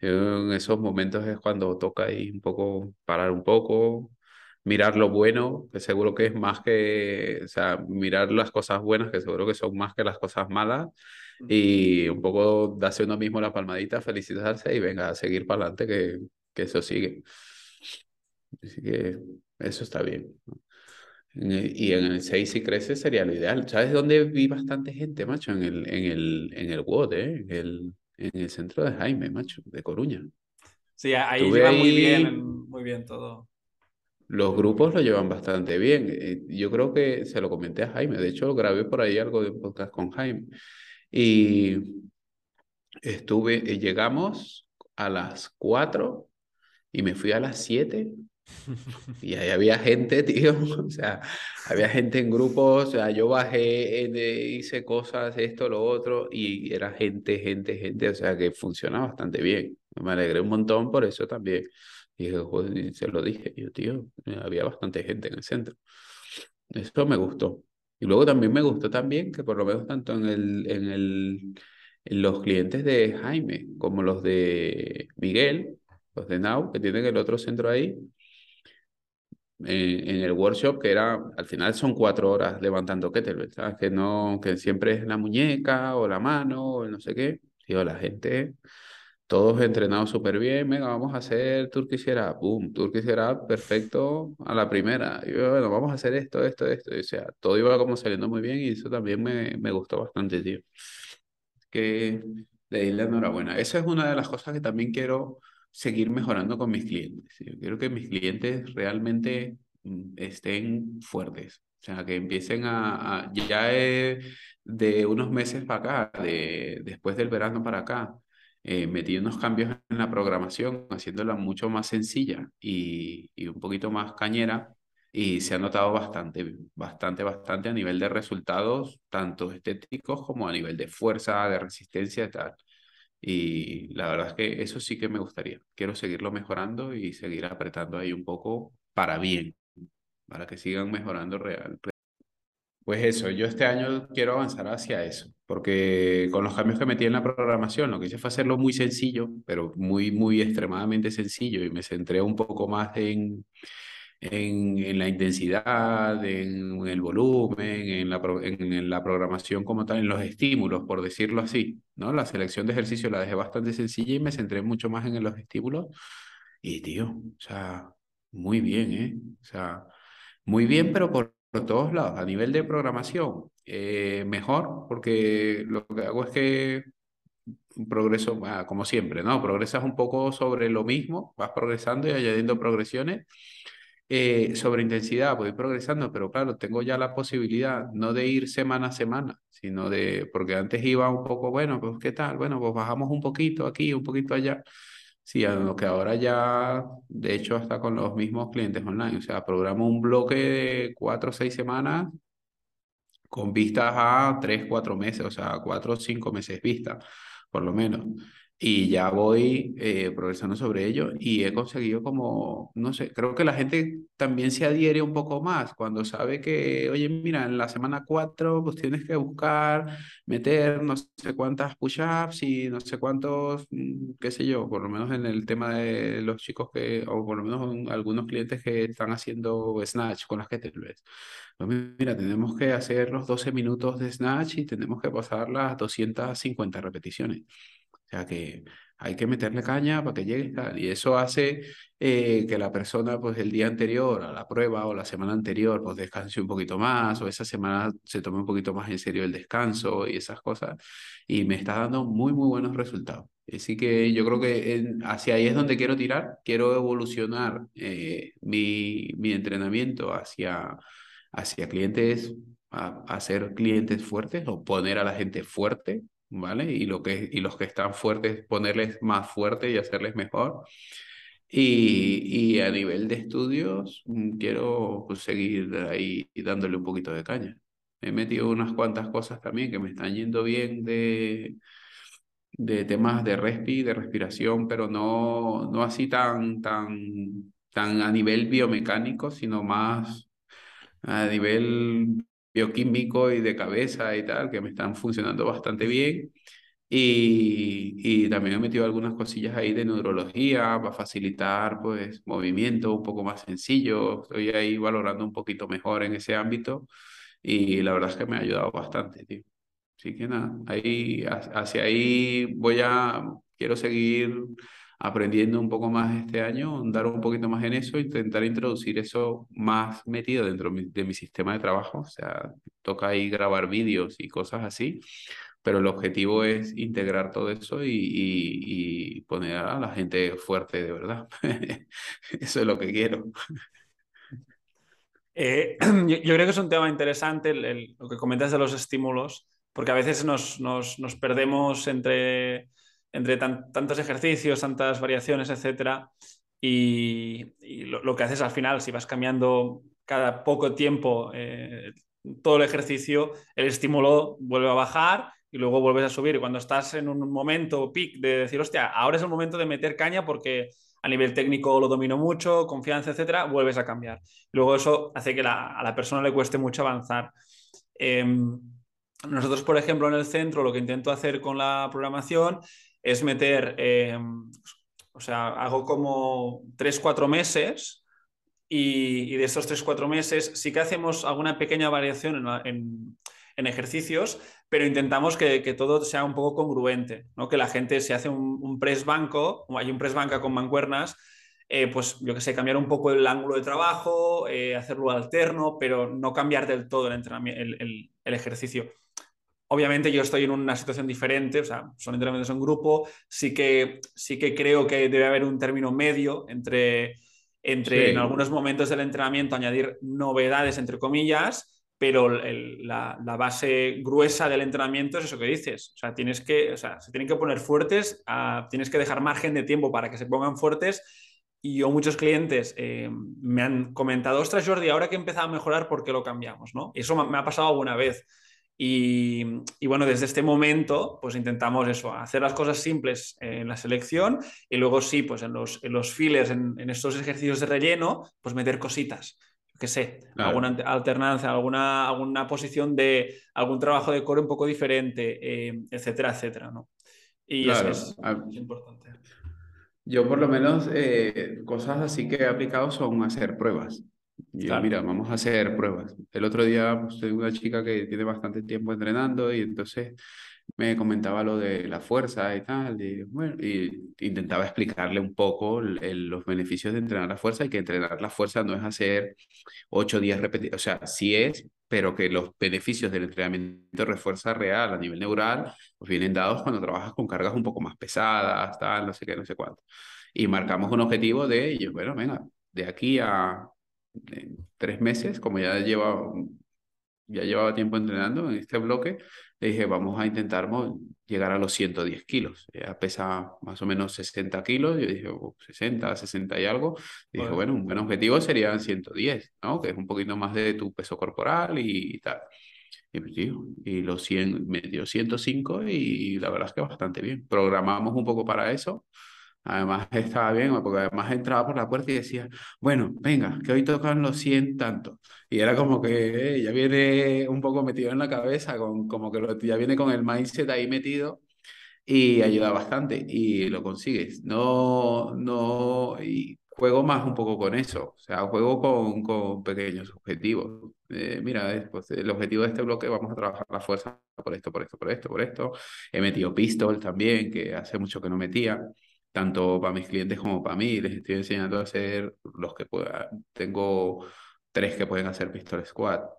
En esos momentos es cuando toca ahí un poco parar un poco, mirar lo bueno, que seguro que es más que, o sea, mirar las cosas buenas, que seguro que son más que las cosas malas y un poco darse uno mismo la palmadita, felicitarse y venga a seguir para adelante, que, que eso sigue. Así que eso está bien. Y en el 6 si crece sería lo ideal. ¿Sabes dónde vi bastante gente, macho? En el, en el, en el WOD, ¿eh? En el, en el centro de Jaime, macho, de Coruña. Sí, ahí Estuve lleva muy bien, muy bien todo. los grupos lo llevan bastante bien. Eh, Yo creo que se lo comenté a Jaime, de hecho grabé por ahí algo de podcast con Jaime. Y estuve, eh, llegamos a las 4 y me fui a las 7 y ahí había gente, tío, [LAUGHS] o sea, había gente en grupos, o sea, yo bajé, eh, hice cosas, esto, lo otro, y era gente, gente, gente, o sea, que funciona bastante bien. Me alegré un montón por eso también. Y se lo dije, yo, tío, eh, había bastante gente en el centro. Eso me gustó. Y luego también me gustó también que por lo menos tanto en el, en el, en los clientes de Jaime como los de Miguel, los de Now, que tienen el otro centro ahí, en, en el workshop, que era, al final son cuatro horas levantando kettlebell, ¿sabes? Que no, que siempre es la muñeca o la mano o no sé qué. Digo, la gente, todos entrenados súper bien, venga, vamos a hacer Turkish Up, boom, Turkish Up, perfecto, a la primera. Y bueno, vamos a hacer esto, esto, esto. Y, o sea, todo iba como saliendo muy bien y eso también me, me gustó bastante, tío. Que le di la enhorabuena. Esa es una de las cosas que también quiero seguir mejorando con mis clientes. Yo quiero que mis clientes realmente mm, estén fuertes. O sea, que empiecen a, a- ya eh, de unos meses para acá, de, después del verano para acá, eh, metí unos cambios en la programación, haciéndola mucho más sencilla y, y un poquito más cañera. Y se ha notado bastante, bastante, bastante a nivel de resultados, tanto estéticos como a nivel de fuerza, de resistencia y tal. Y la verdad es que eso sí que me gustaría. Quiero seguirlo mejorando y seguir apretando ahí un poco para bien, para que sigan mejorando real. Pues eso, yo este año quiero avanzar hacia eso, porque con los cambios que metí en la programación, lo que hice fue hacerlo muy sencillo, pero muy, muy extremadamente sencillo y me centré un poco más en, en, la intensidad, en, el volumen, en la, en la programación como tal, en los estímulos, por decirlo así, ¿no? La selección de ejercicio la dejé bastante sencilla y me centré mucho más en los estímulos. Y, tío, o sea, muy bien, ¿eh? O sea, muy bien, pero por, todos lados. A nivel de programación, eh, mejor, porque lo que hago es que progreso, ah, como siempre, ¿no? Progresas un poco sobre lo mismo, vas progresando y añadiendo progresiones eh, sobre intensidad, voy progresando, pero claro, tengo ya la posibilidad no de ir semana a semana, sino de, porque antes iba un poco, bueno, pues qué tal, bueno, pues bajamos un poquito aquí, un poquito allá. Sí, a lo que ahora ya, de hecho, hasta con los mismos clientes online, o sea, programo un bloque de cuatro o seis semanas con vistas a tres, cuatro meses, o sea, cuatro o cinco meses vista, por lo menos y ya voy eh, progresando sobre ello y he conseguido como, no sé, creo que la gente también se adhiere un poco más cuando sabe que, oye, mira, en la semana 4 pues tienes que buscar, meter no sé cuántas push-ups y no sé cuántos, mm, qué sé yo, por lo menos en el tema de los chicos que, o por lo menos algunos clientes que están haciendo snatch con las que te ves. Mira, tenemos que hacer los 12 minutos de snatch y tenemos que pasar las 250 repeticiones sea que hay que meterle caña para que llegue y eso hace eh, que la persona pues el día anterior a la prueba o la semana anterior pues descanse un poquito más o esa semana se tome un poquito más en serio el descanso y esas cosas. Y me está dando muy muy buenos resultados. Así que yo creo que hacia ahí es donde quiero tirar, quiero evolucionar eh, mi, mi entrenamiento hacia, hacia clientes, a, a ser clientes fuertes o poner a la gente fuerte ¿vale? Y, lo que, y los que están fuertes, ponerles más fuerte y hacerles mejor. Y, y a nivel de estudios, mm, quiero pues, seguir ahí dándole un poquito de caña. He metido unas cuantas cosas también que me están yendo bien de, de temas de respi, de respiración, pero no, no así tan, tan, tan a nivel biomecánico, sino más a nivel bioquímico y de cabeza y tal, que me están funcionando bastante bien. Y, y, también he metido algunas cosillas ahí de neurología para facilitar pues movimiento un poco más sencillo. Estoy ahí valorando un poquito mejor en ese ámbito y la verdad es que me ha ayudado bastante, tío. Así que nada, ahí, hacia ahí voy a, quiero seguir aprendiendo un poco más este año, andar un poquito más en eso, intentar introducir eso más metido dentro de mi sistema de trabajo. O sea, toca ahí grabar vídeos y cosas así, pero el objetivo es integrar todo eso y, y, poner a la gente fuerte de verdad. [LAUGHS] eso es lo que quiero. Eh, [CLEARS THROAT] yo, creo que es un tema interesante lo que comentas de los estímulos, porque a veces nos, nos, nos perdemos entre entre tantos ejercicios, tantas variaciones, etcétera. Y, lo, que haces al final, si vas cambiando cada poco tiempo eh, todo el ejercicio, el estímulo vuelve a bajar y luego vuelves a subir. Y cuando estás en un momento peak de decir, hostia, ahora es el momento de meter caña porque a nivel técnico lo domino mucho, confianza, etcétera, vuelves a cambiar. Luego eso hace que a la persona le cueste mucho avanzar. Em, nosotros, por ejemplo, en el centro, lo que intento hacer con la programación es meter, eh, o sea, hago como 3-4 meses y, de estos 3-4 meses sí que hacemos alguna pequeña variación en, ejercicios, pero intentamos que, todo sea un poco congruente, ¿no? que la gente se hace un, press banco, hay un press banca con mancuernas, eh, pues yo que sé, cambiar un poco el ángulo de trabajo, eh, hacerlo alterno, pero no cambiar del todo el, el ejercicio. Obviamente yo estoy en una situación diferente, o sea, son entrenamientos en grupo, sí que, sí que creo que debe haber un término medio entre, entre en algunos momentos del entrenamiento añadir novedades, entre comillas, pero la, base gruesa del entrenamiento es eso que dices. O sea, tienes que, o sea, se tienen que poner fuertes, ah, tienes que dejar margen de tiempo para que se pongan fuertes. Y yo, muchos clientes eh, me han comentado, ostras, Jordi, ahora que he empezado a mejorar, ¿por qué lo cambiamos? ¿no? Y eso me ha pasado alguna vez. Y, bueno, desde este momento, pues intentamos eso, hacer las cosas simples en la selección y luego sí, pues en los, en los fillers, en, estos ejercicios de relleno, pues meter cositas. Que sé, alguna alternancia, alguna, alguna posición de algún trabajo de core un poco diferente, eh, etcétera, etcétera, ¿no? Y eso es, importante. Yo por lo menos eh, cosas así que he aplicado son hacer pruebas. Y yo, Claro. mira, vamos a hacer pruebas. El otro día pues, tengo una chica que tiene bastante tiempo entrenando y entonces me comentaba lo de la fuerza y tal, y, bueno, y intentaba explicarle un poco el- el- los beneficios de entrenar la fuerza y que entrenar la fuerza no es hacer 8 días repetidos, o sea, sí es, pero que los beneficios del entrenamiento de refuerza real a nivel neural pues vienen dados cuando trabajas con cargas un poco más pesadas, tal, no sé qué, no sé cuánto. Y marcamos un objetivo de ellos, bueno, venga, de aquí a eh, tres meses, como ya lleva ya llevaba tiempo entrenando en este bloque, le dije, vamos a intentar llegar a los 110 kilos. Ella pesa más o menos 60 kilos, yo dije, "Oh, 60, 60 y algo. Dije, bueno, un buen objetivo serían 110, ¿no? Que es un poquito más de tu peso corporal y, tal. Y, pues, tío, y los 100, me dio 105 y la verdad es que bastante bien. Programamos un poco para eso. Además estaba bien, porque además entraba por la puerta y decía, bueno, venga, que hoy tocan los 100 tantos. Y era como que eh, ya viene un poco metido en la cabeza, con, como que lo- ya viene con el mindset ahí metido y ayuda bastante y lo consigues. No, no, y juego más un poco con eso, o sea, juego con, con pequeños objetivos. Eh, mira, pues, el objetivo de este bloque, vamos a trabajar la fuerza por esto, por esto, por esto, por esto. He metido pistol también, que hace mucho que no metía tanto para mis clientes como para mí. Les estoy enseñando a hacer los que pueda. Tengo tres que pueden hacer pistol o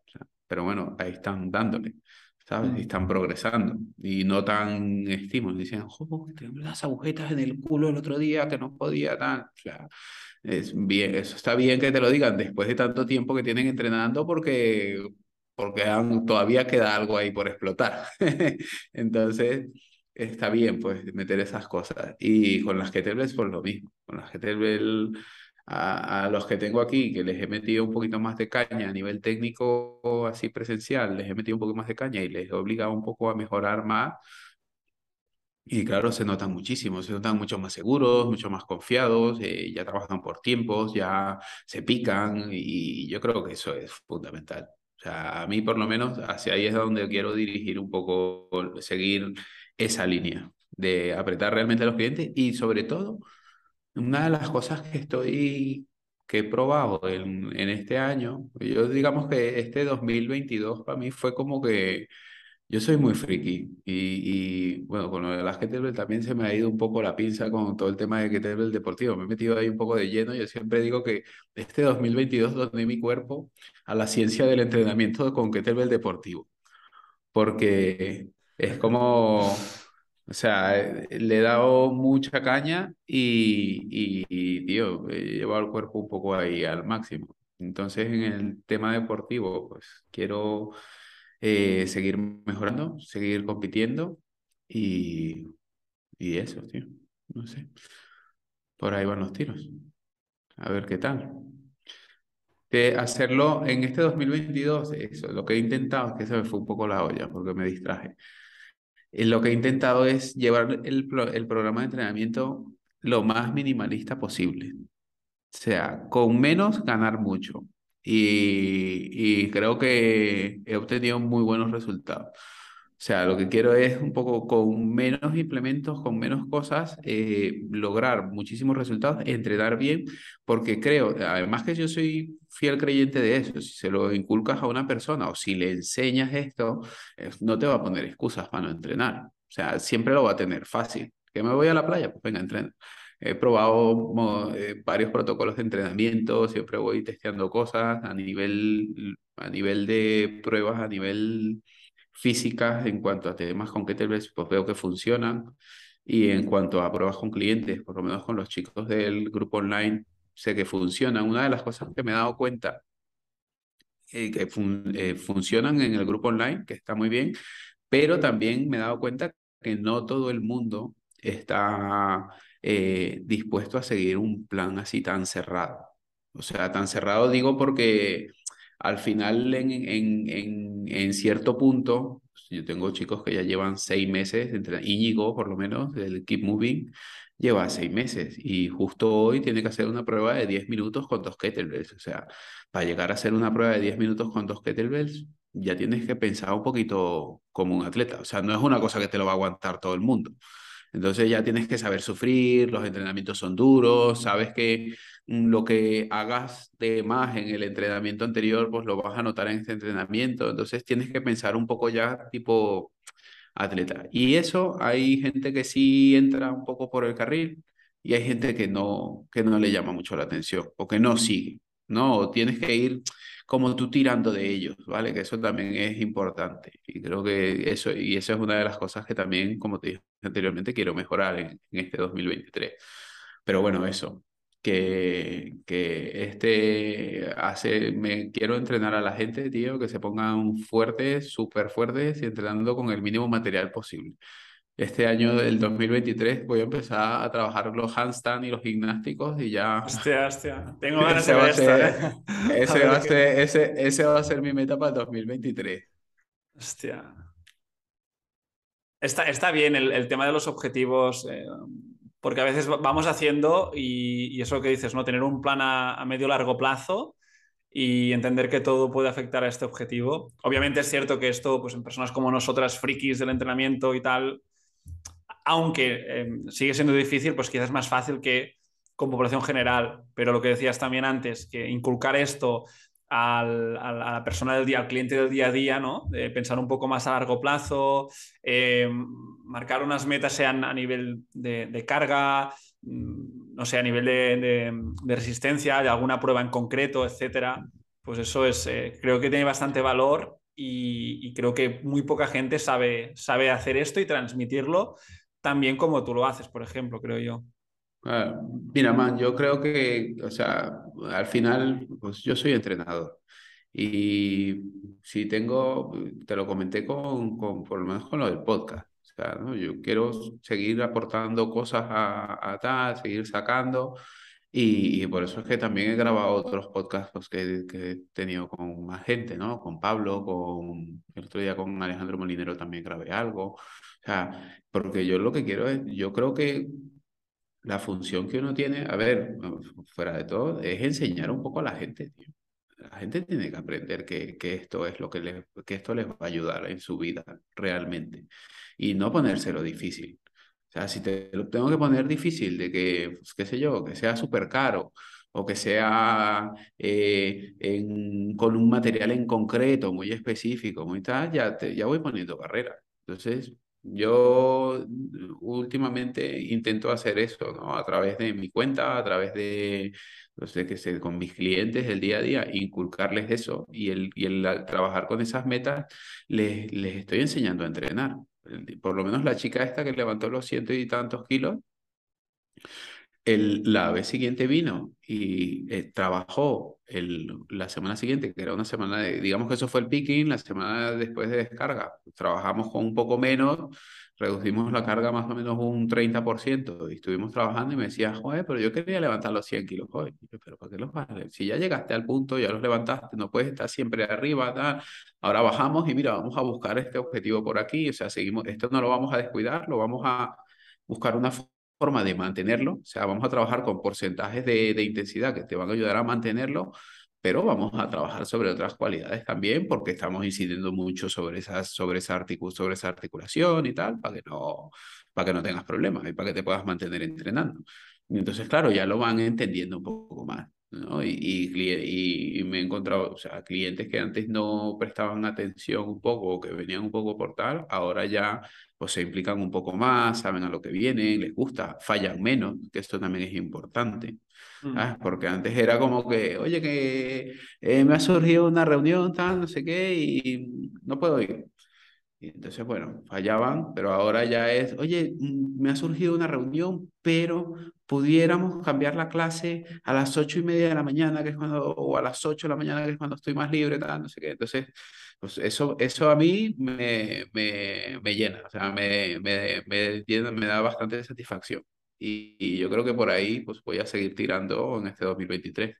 sea, pero bueno, ahí están dándole, ¿sabes? Y Mm. están progresando y no tan estímulos. Dicen, oh, tengo las agujetas en el culo el otro día que no podía tal. O sea, es bien, eso está bien que te lo digan después de tanto tiempo que tienen entrenando porque porque han- todavía queda algo ahí por explotar. [LAUGHS] Entonces, está bien, pues, meter esas cosas. Y con las kettlebells, pues lo mismo. Con las kettlebell, a, a los que tengo aquí, que les he metido un poquito más de caña a nivel técnico, así presencial, les he metido un poco más de caña y les he obligado un poco a mejorar más. Y claro, se notan muchísimo, se notan mucho más seguros, mucho más confiados, eh, ya trabajan por tiempos, ya se pican y yo creo que eso es fundamental. O sea, a mí por lo menos hacia ahí es donde quiero dirigir un poco, seguir esa línea de apretar realmente a los clientes y sobre todo, una de las cosas que estoy, que he probado en, en este año, yo digamos que este 2022 para mí fue como que yo soy muy friki y, y, bueno, con lo las kettlebell también se me ha ido un poco la pinza con todo el tema de kettlebell deportivo. Me he metido ahí un poco de lleno. Yo siempre digo que este 2022 doné mi cuerpo a la ciencia del entrenamiento con kettlebell deportivo, porque es como, o sea, le he dado mucha caña y, y, y, tío, he llevado el cuerpo un poco ahí al máximo. Entonces, en el tema deportivo, pues quiero eh, seguir mejorando, seguir compitiendo y, y eso, tío. No sé. Por ahí van los tiros. A ver qué tal. De hacerlo en este 2022, eso, lo que he intentado, es que se me fue un poco la olla porque me distraje. Eh, Lo que he intentado es llevar el, el programa de entrenamiento lo más minimalista posible. O sea, con menos ganar mucho. Y, y creo que he obtenido muy buenos resultados. O sea, lo que quiero es un poco con menos implementos, con menos cosas, eh, lograr muchísimos resultados, entrenar bien, porque creo, además que yo soy fiel creyente de eso, si se lo inculcas a una persona o si le enseñas esto, eh, no te va a poner excusas para no entrenar. O sea, siempre lo va a tener fácil. ¿Que me voy a la playa? Pues venga, entrena. He probado eh, varios protocolos de entrenamiento, siempre voy testeando cosas a nivel, a nivel de pruebas, a nivel físicas, en cuanto a temas con kettlebells, pues veo que funcionan. Y en cuanto a pruebas con clientes, por lo menos con los chicos del grupo online, sé que funcionan. Una de las cosas que me he dado cuenta eh, que fun- eh, funcionan en el grupo online, que está muy bien, pero también me he dado cuenta que no todo el mundo está eh, dispuesto a seguir un plan así tan cerrado. O sea, tan cerrado digo porque al final en, en, en, en cierto punto, yo tengo chicos que ya llevan seis meses, entre Íñigo por lo menos, del Keep Moving, lleva seis meses y justo hoy tiene que hacer una prueba de 10 minutos con dos kettlebells. O sea, para llegar a hacer una prueba de 10 minutos con dos kettlebells, ya tienes que pensar un poquito como un atleta. O sea, no es una cosa que te lo va a aguantar todo el mundo. Entonces ya tienes que saber sufrir, los entrenamientos son duros, sabes que lo que hagas de más en el entrenamiento anterior, pues lo vas a notar en este entrenamiento. Entonces tienes que pensar un poco ya tipo atleta. Y eso hay gente que sí entra un poco por el carril y hay gente que no, que no le llama mucho la atención o que no sigue, ¿no? tienes que ir como tú tirando de ellos, ¿vale? Que eso también es importante. Y creo que eso, y eso es una de las cosas que también, como te dije anteriormente, quiero mejorar en, en este 2023. Pero bueno, eso, que, que este hace, me quiero entrenar a la gente, tío, que se pongan fuertes, súper fuertes y entrenando con el mínimo material posible. Este año del 2023 voy a empezar a trabajar los handstand y los gimnásticos y ya... Hostia, hostia. [LAUGHS] Tengo ganas de ver esto, ¿eh? [LAUGHS] ese, va a ser, ese, ese va a ser mi meta para el 2023. Hostia. Está, está bien el, el tema de los objetivos, eh, porque a veces vamos haciendo y, y, eso que dices, ¿no? Tener un plan a, a medio largo plazo y entender que todo puede afectar a este objetivo. Obviamente es cierto que esto, pues en personas como nosotras, frikis del entrenamiento y tal, aunque eh, sigue siendo difícil, pues quizás es más fácil que con población general. Pero lo que decías también antes, que inculcar esto al, a la persona del día, al cliente del día a día, ¿no? Pensar un poco más a largo plazo, eh, marcar unas metas sean a nivel de, carga, mm, no sé, a nivel de, resistencia, de alguna prueba en concreto, etcétera. Pues eso es, eh, creo que tiene bastante valor y, y, creo que muy poca gente sabe, sabe hacer esto y transmitirlo tan bien como tú lo haces, por ejemplo, creo yo. Uh, mira, man, yo creo que, o sea, al final, pues yo soy entrenador. Y si tengo, te lo comenté con, con por lo menos con lo del podcast. O sea, ¿no? yo quiero seguir aportando cosas a, a tal, seguir sacando. Y, y, por eso es que también he grabado otros podcasts pues, que, que, he tenido con más gente, ¿no? Con Pablo, con el otro día con Alejandro Molinero también grabé algo. O sea, porque yo lo que quiero es, yo creo que la función que uno tiene, a ver, fuera de todo, es enseñar un poco a la gente. La gente tiene que aprender que, que esto es lo que, les, que esto les va a ayudar en su vida realmente y no ponérselo difícil. O sea, si te lo tengo que poner difícil de que, pues, qué sé yo, que sea súper caro o que sea eh, con un material en concreto, muy específico, muy tal, ya, te, ya voy poniendo barreras. Entonces, yo últimamente intento hacer eso, ¿no? A través de mi cuenta, a través de, no sé, que sé, con mis clientes del día a día, inculcarles eso y el, y el trabajar con esas metas, les, les estoy enseñando a entrenar. Por lo menos la chica esta que levantó los ciento y tantos kilos, el, la vez siguiente vino y eh, trabajó el, la semana siguiente, que era una semana de, digamos que eso fue el picking, la semana después de descarga, trabajamos con un poco menos, reducimos la carga más o menos un 30% y estuvimos trabajando y me decía, joder, pero yo quería levantar los 100 kilos hoy. pero ¿para qué los vas Si ya llegaste al punto, ya los levantaste, no puedes estar siempre arriba, tal. ahora bajamos y mira, vamos a buscar este objetivo por aquí, o sea, seguimos, esto no lo vamos a descuidar, lo vamos a buscar una forma de mantenerlo, o sea, vamos a trabajar con porcentajes de, de intensidad que te van a ayudar a mantenerlo, pero vamos a trabajar sobre otras cualidades también porque estamos incidiendo mucho sobre, esas, sobre, esa, sobre esa articulación y tal, para que, no, para que no tengas problemas y para que te puedas mantener entrenando. Entonces, claro, ya lo van entendiendo un poco más. ¿No? Y, y, y, me he encontrado, o sea, clientes que antes no prestaban atención un poco o que venían un poco por tal, ahora ya pues se implican un poco más, saben a lo que vienen, les gusta, fallan menos, que esto también es importante. ¿sabes? Porque antes era como que, oye, que eh, me ha surgido una reunión, tal, no sé qué, y no puedo ir. Y entonces, bueno, fallaban, pero ahora ya es, oye, mm, me ha surgido una reunión, pero pudiéramos cambiar la clase a las ocho y media de la mañana, que es cuando, o a las ocho de la mañana, que es cuando estoy más libre, tal, no sé qué. Entonces, pues eso, eso a mí me, me, me llena, o sea, me, me, me, llena, me da bastante satisfacción. Y, y, yo creo que por ahí pues voy a seguir tirando en este 2023.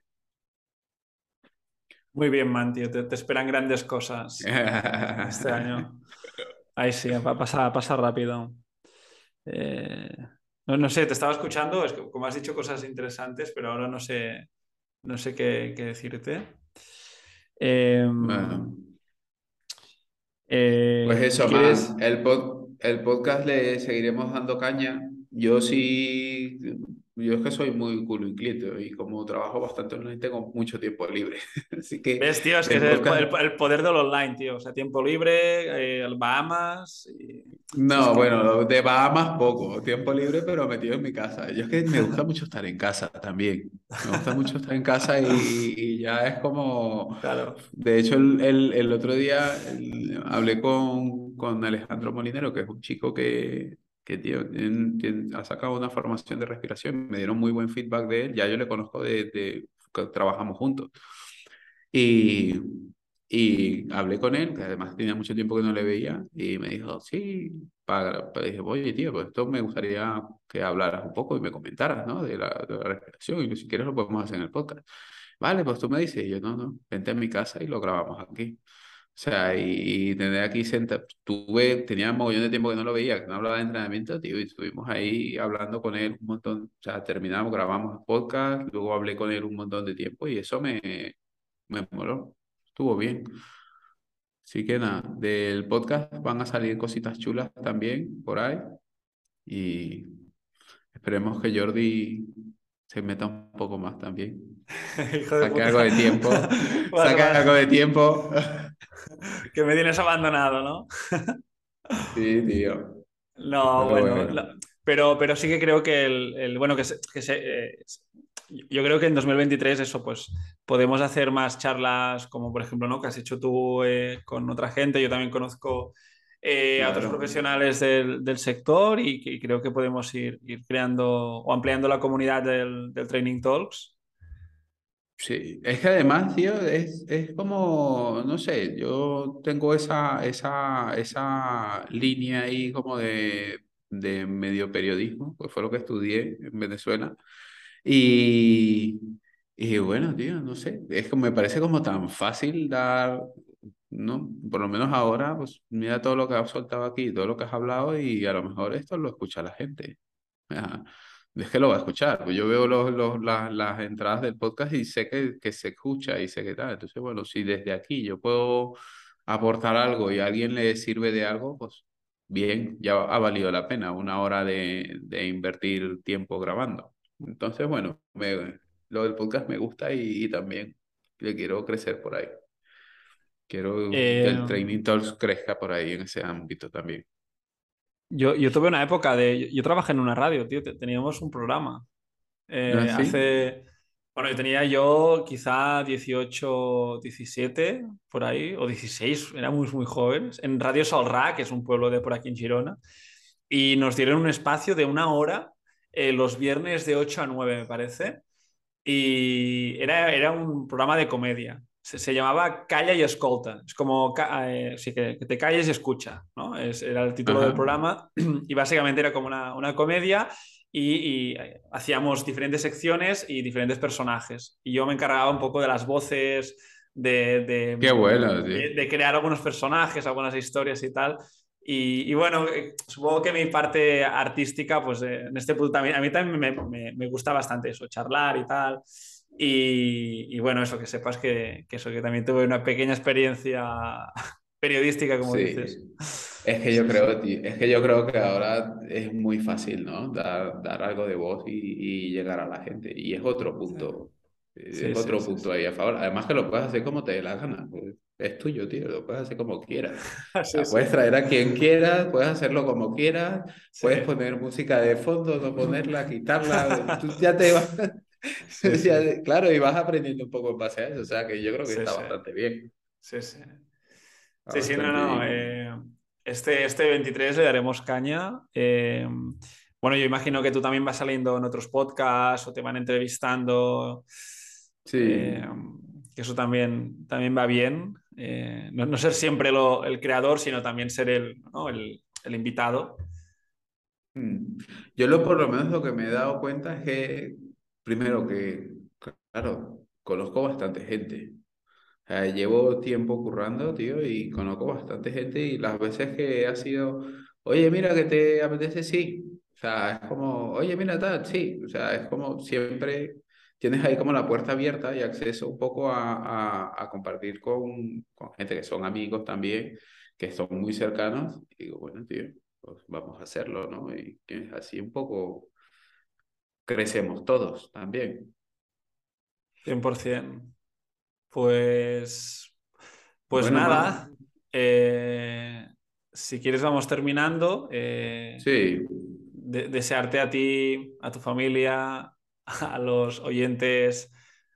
Muy bien, man, tío. Te, te esperan grandes cosas este año. [LAUGHS] Ahí sí, va a pasar, pasa rápido. Eh, no, no, sé, te estaba escuchando, es que como has dicho cosas interesantes, pero ahora no sé, no sé qué, qué decirte. Eh, bueno. eh, pues eso, ¿quieres... man, el, pod, el podcast le seguiremos dando caña. Yo sí, yo es que soy muy culo inquieto y como trabajo bastante online tengo mucho tiempo libre. [LAUGHS] Así que... ¿Ves, tío? Es que el es el, el- el poder del online, tío. O sea, tiempo libre, eh, Bahamas. y- No, bueno, de Bahamas poco, tiempo libre, pero metido en mi casa. Yo es que me gusta mucho estar en casa también. Me gusta mucho estar en casa y, y ya es como... [LAUGHS] Claro. De hecho, el, el, el otro día el- hablé con, con Alejandro Molinero, que es un chico que, que tío, tiene- tiene- ha sacado una formación de respiración. Me dieron muy buen feedback de él. Ya yo le conozco de, de que trabajamos juntos. Y, y hablé con él, que además tenía mucho tiempo que no le veía, y me dijo, sí, para, para- dije, oye, tío, pues esto me gustaría que hablaras un poco y me comentaras, ¿no? De la, de la respiración, y si quieres lo podemos hacer en el podcast. Vale, pues tú me dices, y yo, no, no, vente a mi casa y lo grabamos aquí. O sea, y, y tener aquí sentado, tuve, tenía un mogollón de tiempo que no lo veía, que no hablaba de entrenamiento, tío, y estuvimos ahí hablando con él un montón, o sea, terminamos, grabamos el podcast, luego hablé con él un montón de tiempo y eso me, me moló, estuvo bien. Así que nada, del podcast van a salir cositas chulas también por ahí y esperemos que Jordi se meta un poco más también. [LAUGHS] Puta. algo de tiempo, [LAUGHS] vale. algo de tiempo. [LAUGHS] Que me tienes abandonado, ¿no? Sí, tío. No, Pero bueno, bueno. la- pero, pero sí que creo que el, el- bueno, que se, que se, eh, yo creo que en 2023 eso, pues podemos hacer más charlas como por ejemplo, ¿no? Que has hecho tú eh, con otra gente, yo también conozco eh, a otros Claro. profesionales del, del sector y, y creo que podemos ir, ir creando o ampliando la comunidad del, del Training Talks. Sí, es que además, tío, es, es como, no sé, yo tengo esa, esa, esa línea ahí como de, de medio periodismo, pues fue lo que estudié en Venezuela. Y, y bueno, tío, no sé, es que me parece como tan fácil dar, ¿no? Por lo menos ahora, pues mira todo lo que has soltado aquí, todo lo que has hablado y a lo mejor esto lo escucha la gente. Ajá. Es que lo va a escuchar. pues Yo veo los, los, las, las entradas del podcast y sé que, que se escucha y sé que tal. Entonces, bueno, si desde aquí yo puedo aportar algo y a alguien le sirve de algo, pues bien, ya ha valido la pena una hora de, de invertir tiempo grabando. Entonces, bueno, me, lo del podcast me gusta y, y también le quiero crecer por ahí. Quiero que Eh, el Training Talks crezca por ahí en ese ámbito también. Yo, yo tuve una época de. Yo, yo trabajé en una radio, tío. te- Teníamos un programa. Eh, ¿Ah, sí? hace. Bueno, yo tenía yo quizá 18, 17, por ahí, o 16, éramos muy jóvenes, en Radio Salrà, que es un pueblo de por aquí en Girona, y nos dieron un espacio de una hora eh, los viernes de 8 a 9, me parece, y era, era un programa de comedia. Se, se llamaba Calla y Escolta. Es como eh, sí, que, que te calles y escucha, ¿no? Es, era el título Ajá. del programa [CLEARS THROAT] y básicamente era como una, una comedia y, y, eh, hacíamos diferentes secciones y diferentes personajes. Y yo me encargaba un poco de las voces, de, de, Qué bueno, de, de crear algunos personajes, algunas historias y tal. Y, y bueno, eh, supongo que mi parte artística, pues eh, en este punto también, a mí también me, me- me gusta bastante eso, charlar y tal. Y, y bueno, eso, que sepas que, que eso, que también tuve una pequeña experiencia [LAUGHS] periodística, como Sí. dices. Es que yo creo, tío, es que yo creo que ahora es muy fácil, ¿no? Dar, dar algo de voz y, y llegar a la gente. Y es otro punto, es Sí, otro punto ahí a favor. Además que lo puedes hacer como te dé la gana. pues, Es tuyo, tío, lo puedes hacer como quieras. [LAUGHS] O sea, puedes traer a quien quieras, puedes hacerlo como quieras, puedes poner música de fondo, no ponerla, quitarla. Tú ya te vas. [LAUGHS] Sí, [LAUGHS] sí. ya- claro, y vas aprendiendo un poco en base a eso. O sea, que yo creo que Sí, está bastante bien. Sí, sí. Está Sí, sí, no, no. eh, este, este 23 le daremos caña. eh, bueno, yo imagino que tú también vas saliendo en otros podcasts o te van entrevistando. Sí. eh, que eso también, también va bien. no, no ser siempre lo- el creador, sino también ser el, ¿no? el, el invitado. Mm. Yo lo por lo menos lo que me he dado cuenta es que, primero que, claro, conozco bastante gente. Sea, llevo tiempo currando, tío, y conozco bastante gente y las veces que ha sido, oye, mira, que te apetece, sí. O sea, es como, oye, mira, tal, sí. O sea, es como siempre tienes ahí como la puerta abierta y acceso un poco a, a, a compartir con, con gente que son amigos también, que son muy cercanos. Y digo, bueno, tío, pues vamos a hacerlo, ¿no? Y que así un poco crecemos todos también. 100%. Pues, pues nada, eh, si quieres vamos terminando. Eh, sí. desearte a ti, a tu familia, [LAUGHS] a los oyentes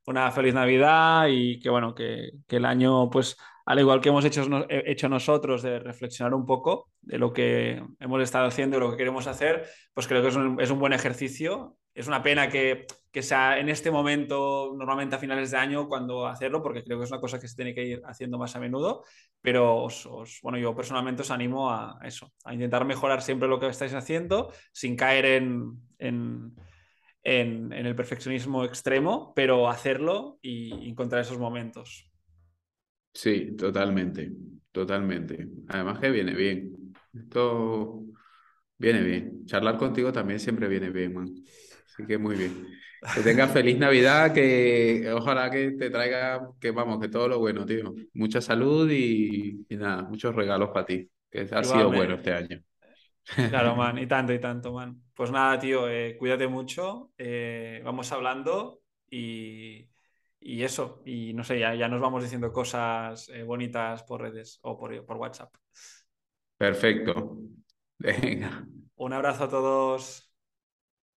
una feliz Navidad y que bueno, que, que el año pues al igual que hemos hecho, hecho, nosotros de reflexionar un poco de lo que hemos estado haciendo y lo que queremos hacer, pues creo que es un, es un buen ejercicio. Es una pena que, sea en este momento, normalmente a finales de año, cuando hacerlo, porque creo que es una cosa que se tiene que ir haciendo más a menudo, pero bueno, yo personalmente os animo a eso, a intentar mejorar siempre lo que estáis haciendo sin caer en, en el perfeccionismo extremo, pero hacerlo y encontrar esos momentos. Sí, totalmente, totalmente. Además que viene bien. Esto viene bien. Charlar contigo también siempre viene bien, man. Así que muy bien. Que tengas feliz Navidad, que ojalá que te traiga, que vamos, que todo lo bueno, tío. Mucha salud y, nada, muchos regalos para ti, que ha sido bueno este año. Claro, [LAUGHS] man, y tanto, y tanto, man. Pues nada, tío, eh, cuídate mucho, eh, vamos hablando y, y eso, y no sé, ya, ya nos vamos diciendo cosas eh, bonitas por redes o por, por WhatsApp. Perfecto. Venga. Un abrazo a todos.